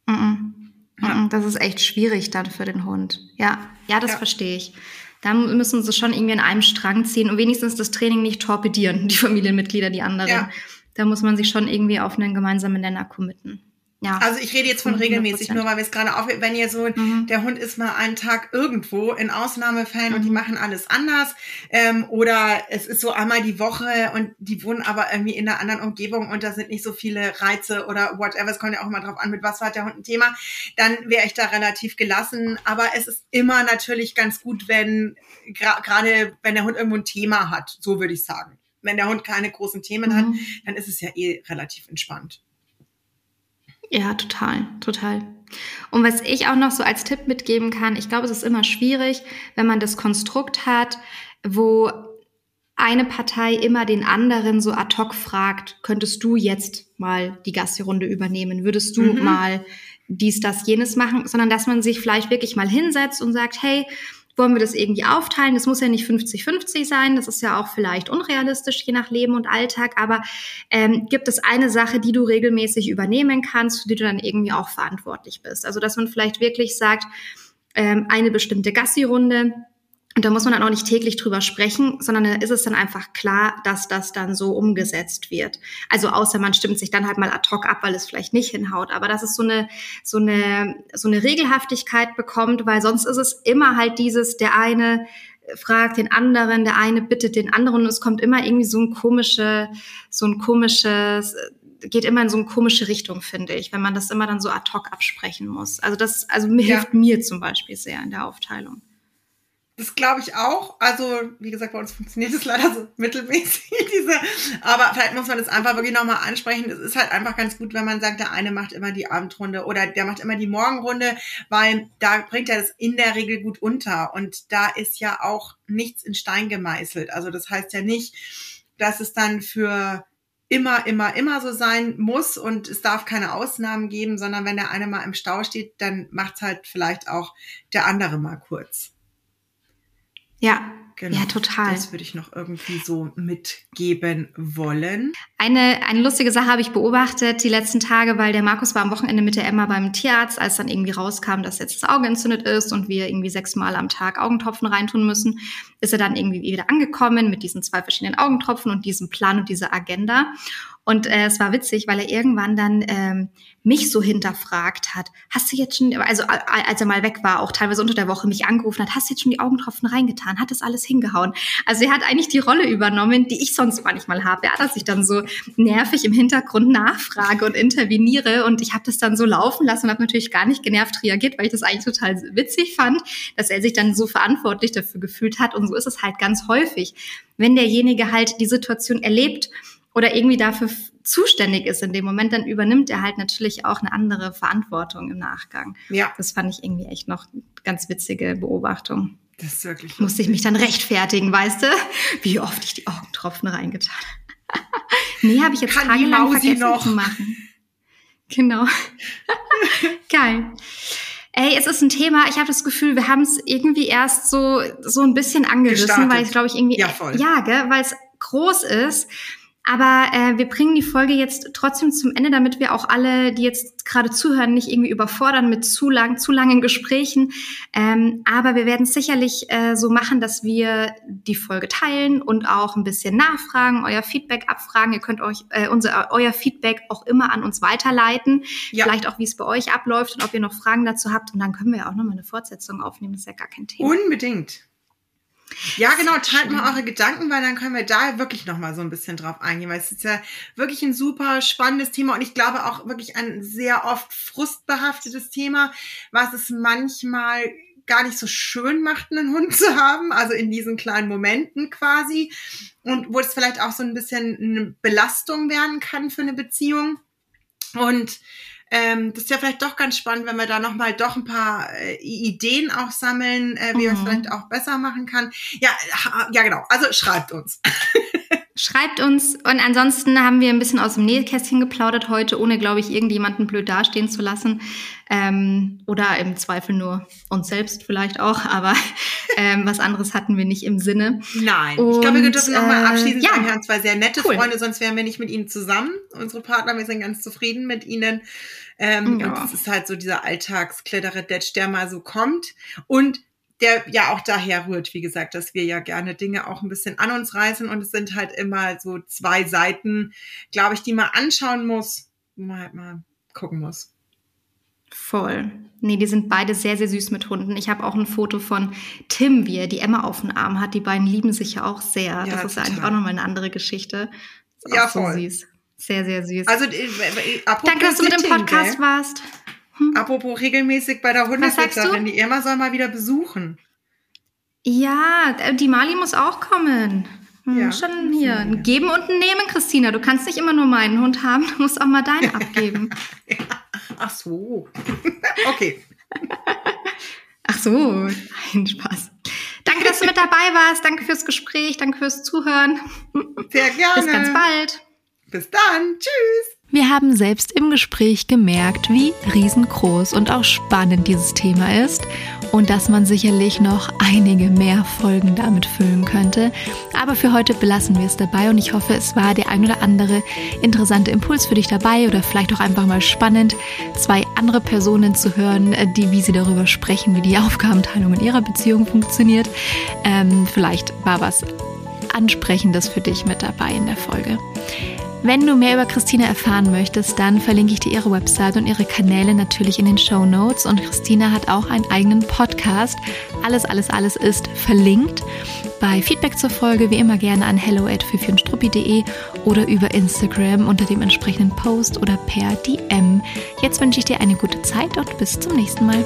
Mhm. Ja. Das ist echt schwierig dann für den Hund. Ja, ja, das ja. verstehe ich. Da müssen sie schon irgendwie an einem Strang ziehen und wenigstens das Training nicht torpedieren, die Familienmitglieder, die anderen. Ja. Da muss man sich schon irgendwie auf einen gemeinsamen Nenner committen. Ja. Also ich rede jetzt von regelmäßig, 100%. nur weil wir es gerade auf, wenn ihr so, mhm. der Hund ist mal einen Tag irgendwo in Ausnahmefällen mhm. und die mhm. machen alles anders ähm, oder es ist so einmal die Woche und die wohnen aber irgendwie in einer anderen Umgebung und da sind nicht so viele Reize oder whatever, es kommt ja auch immer drauf an, mit was hat der Hund ein Thema, dann wäre ich da relativ gelassen, aber es ist immer natürlich ganz gut, wenn gerade wenn der Hund irgendwo ein Thema hat, so würde ich sagen. Wenn der Hund keine großen Themen mhm. hat, dann ist es ja eh relativ entspannt. Ja, total, total. Und was ich auch noch so als Tipp mitgeben kann, ich glaube, es ist immer schwierig, wenn man das Konstrukt hat, wo eine Partei immer den anderen so ad hoc fragt, könntest du jetzt mal die Gassi-Runde übernehmen? Würdest du mhm. mal dies, das, jenes machen? Sondern dass man sich vielleicht wirklich mal hinsetzt und sagt, hey, wollen wir das irgendwie aufteilen? Das muss ja nicht 50-50 sein, das ist ja auch vielleicht unrealistisch, je nach Leben und Alltag, aber ähm, gibt es eine Sache, die du regelmäßig übernehmen kannst, für die du dann irgendwie auch verantwortlich bist? Also, dass man vielleicht wirklich sagt, ähm, eine bestimmte Gassi-Runde, und da muss man dann auch nicht täglich drüber sprechen, sondern da ist es dann einfach klar, dass das dann so umgesetzt wird. Also außer man stimmt sich dann halt mal ad hoc ab, weil es vielleicht nicht hinhaut. Aber dass es so eine, so eine, so eine Regelhaftigkeit bekommt, weil sonst ist es immer halt dieses, der eine fragt den anderen, der eine bittet den anderen und es kommt immer irgendwie so ein komische, so ein komisches, geht immer in so eine komische Richtung, finde ich, wenn man das immer dann so ad hoc absprechen muss. Also das, also mir ja. hilft mir zum Beispiel sehr in der Aufteilung. Das glaube ich auch. Also, wie gesagt, bei uns funktioniert es leider so mittelmäßig, diese. Aber vielleicht muss man das einfach wirklich nochmal ansprechen. Es ist halt einfach ganz gut, wenn man sagt, der eine macht immer die Abendrunde oder der macht immer die Morgenrunde, weil da bringt er das in der Regel gut unter. Und da ist ja auch nichts in Stein gemeißelt. Also, das heißt ja nicht, dass es dann für immer, immer, immer so sein muss und es darf keine Ausnahmen geben, sondern wenn der eine mal im Stau steht, dann macht's halt vielleicht auch der andere mal kurz. Ja, Genau, ja, total. Das würde ich noch irgendwie so mitgeben wollen. Eine, eine lustige Sache habe ich beobachtet die letzten Tage, weil der Markus war am Wochenende mit der Emma beim Tierarzt, als dann irgendwie rauskam, dass jetzt das Auge entzündet ist und wir irgendwie sechsmal am Tag Augentropfen reintun müssen, ist er dann irgendwie wieder angekommen mit diesen zwei verschiedenen Augentropfen und diesem Plan und dieser Agenda. Und äh, es war witzig, weil er irgendwann dann ähm, mich so hinterfragt hat, hast du jetzt schon, also als er mal weg war, auch teilweise unter der Woche mich angerufen hat, hast du jetzt schon die Augentropfen reingetan? Hat das alles hingehauen? Also er hat eigentlich die Rolle übernommen, die ich sonst manchmal habe. Ja, dass ich dann so nervig im Hintergrund nachfrage und interveniere und ich habe das dann so laufen lassen und habe natürlich gar nicht genervt reagiert, weil ich das eigentlich total witzig fand, dass er sich dann so verantwortlich dafür gefühlt hat und so ist es halt ganz häufig. Wenn derjenige halt die Situation erlebt, oder irgendwie dafür zuständig ist in dem Moment, dann übernimmt er halt natürlich auch eine andere Verantwortung im Nachgang. Ja. Das fand ich irgendwie echt noch ganz witzige Beobachtung. Das ist wirklich. Musste ich mich dann rechtfertigen, weißt du, wie oft ich die Augentropfen reingetan habe. nee, habe ich jetzt Kann tagelang vergessen noch. zu machen. Genau. Geil. Ey, es ist ein Thema, ich habe das Gefühl, wir haben es irgendwie erst so, so ein bisschen angerissen, Gestartet. weil es, glaube ich, irgendwie. Ja, voll. Ja, gell, weil es groß ist. Aber äh, wir bringen die Folge jetzt trotzdem zum Ende, damit wir auch alle, die jetzt gerade zuhören, nicht irgendwie überfordern mit zu lang, zu langen Gesprächen. Ähm, aber wir werden es sicherlich äh, so machen, dass wir die Folge teilen und auch ein bisschen nachfragen, euer Feedback abfragen. Ihr könnt euch äh, unser euer Feedback auch immer an uns weiterleiten. Ja. Vielleicht auch, wie es bei euch abläuft und ob ihr noch Fragen dazu habt. Und dann können wir ja auch nochmal eine Fortsetzung aufnehmen. Das ist ja gar kein Thema. Unbedingt. Ja, genau, teilt mal eure Gedanken, weil dann können wir da wirklich nochmal so ein bisschen drauf eingehen, weil es ist ja wirklich ein super spannendes Thema und ich glaube auch wirklich ein sehr oft frustbehaftetes Thema, was es manchmal gar nicht so schön macht, einen Hund zu haben, also in diesen kleinen Momenten quasi und wo es vielleicht auch so ein bisschen eine Belastung werden kann für eine Beziehung. Und ähm, das ist ja vielleicht doch ganz spannend, wenn wir da nochmal doch ein paar äh, Ideen auch sammeln, äh, wie mhm. man es vielleicht auch besser machen kann. Ja, ja, genau. Also schreibt uns. Schreibt uns und ansonsten haben wir ein bisschen aus dem Nähkästchen geplaudert heute, ohne, glaube ich, irgendjemanden blöd dastehen zu lassen. Ähm, oder im Zweifel nur uns selbst vielleicht auch, aber ähm, was anderes hatten wir nicht im Sinne. Nein, und, ich glaube, wir dürfen nochmal äh, abschließend ja, sagen, wir haben zwei sehr nette cool. Freunde, sonst wären wir nicht mit ihnen zusammen. Unsere Partner, wir sind ganz zufrieden mit ihnen. Ähm, ja. Und es ist halt so dieser Alltagskletterer-Detsch, der mal so kommt. Und der ja auch daher rührt, wie gesagt, dass wir ja gerne Dinge auch ein bisschen an uns reißen und es sind halt immer so zwei Seiten, glaube ich, die man anschauen muss, wo man halt mal gucken muss. Voll. Nee, die sind beide sehr, sehr süß mit Hunden. Ich habe auch ein Foto von Tim, wie er die Emma auf dem Arm hat. Die beiden lieben sich ja auch sehr. Ja, das ist total. eigentlich auch nochmal eine andere Geschichte. ja, voll. so süß. Sehr, sehr süß. Also, äh, äh, Danke, dass du mit dem Podcast gell? warst. Hm. Apropos regelmäßig bei der Hundesitzerin, die Irma soll mal wieder besuchen. Ja, äh, die Mali muss auch kommen. Hm, ja, schon hier. Ein Geben und ein Nehmen, Christina. Du kannst nicht immer nur meinen Hund haben, du musst auch mal deinen abgeben. ja. Ach so. okay. Ach so, ein Spaß. Danke, dass du mit dabei warst. Danke fürs Gespräch. Danke fürs Zuhören. Sehr gerne. Bis ganz bald. Bis dann. Tschüss. Wir haben selbst im Gespräch gemerkt, wie riesengroß und auch spannend dieses Thema ist und dass man sicherlich noch einige mehr Folgen damit füllen könnte. Aber für heute belassen wir es dabei und ich hoffe, es war der ein oder andere interessante Impuls für dich dabei oder vielleicht auch einfach mal spannend, zwei andere Personen zu hören, die, wie sie darüber sprechen, wie die Aufgabenteilung in ihrer Beziehung funktioniert. Ähm, vielleicht war was Ansprechendes für dich mit dabei in der Folge. Wenn du mehr über Christina erfahren möchtest, dann verlinke ich dir ihre Website und ihre Kanäle natürlich in den Show Notes. Und Christina hat auch einen eigenen Podcast. Alles, alles, alles ist verlinkt. Bei Feedback zur Folge wie immer gerne an hello at oder über Instagram unter dem entsprechenden Post oder per DM. Jetzt wünsche ich dir eine gute Zeit und bis zum nächsten Mal.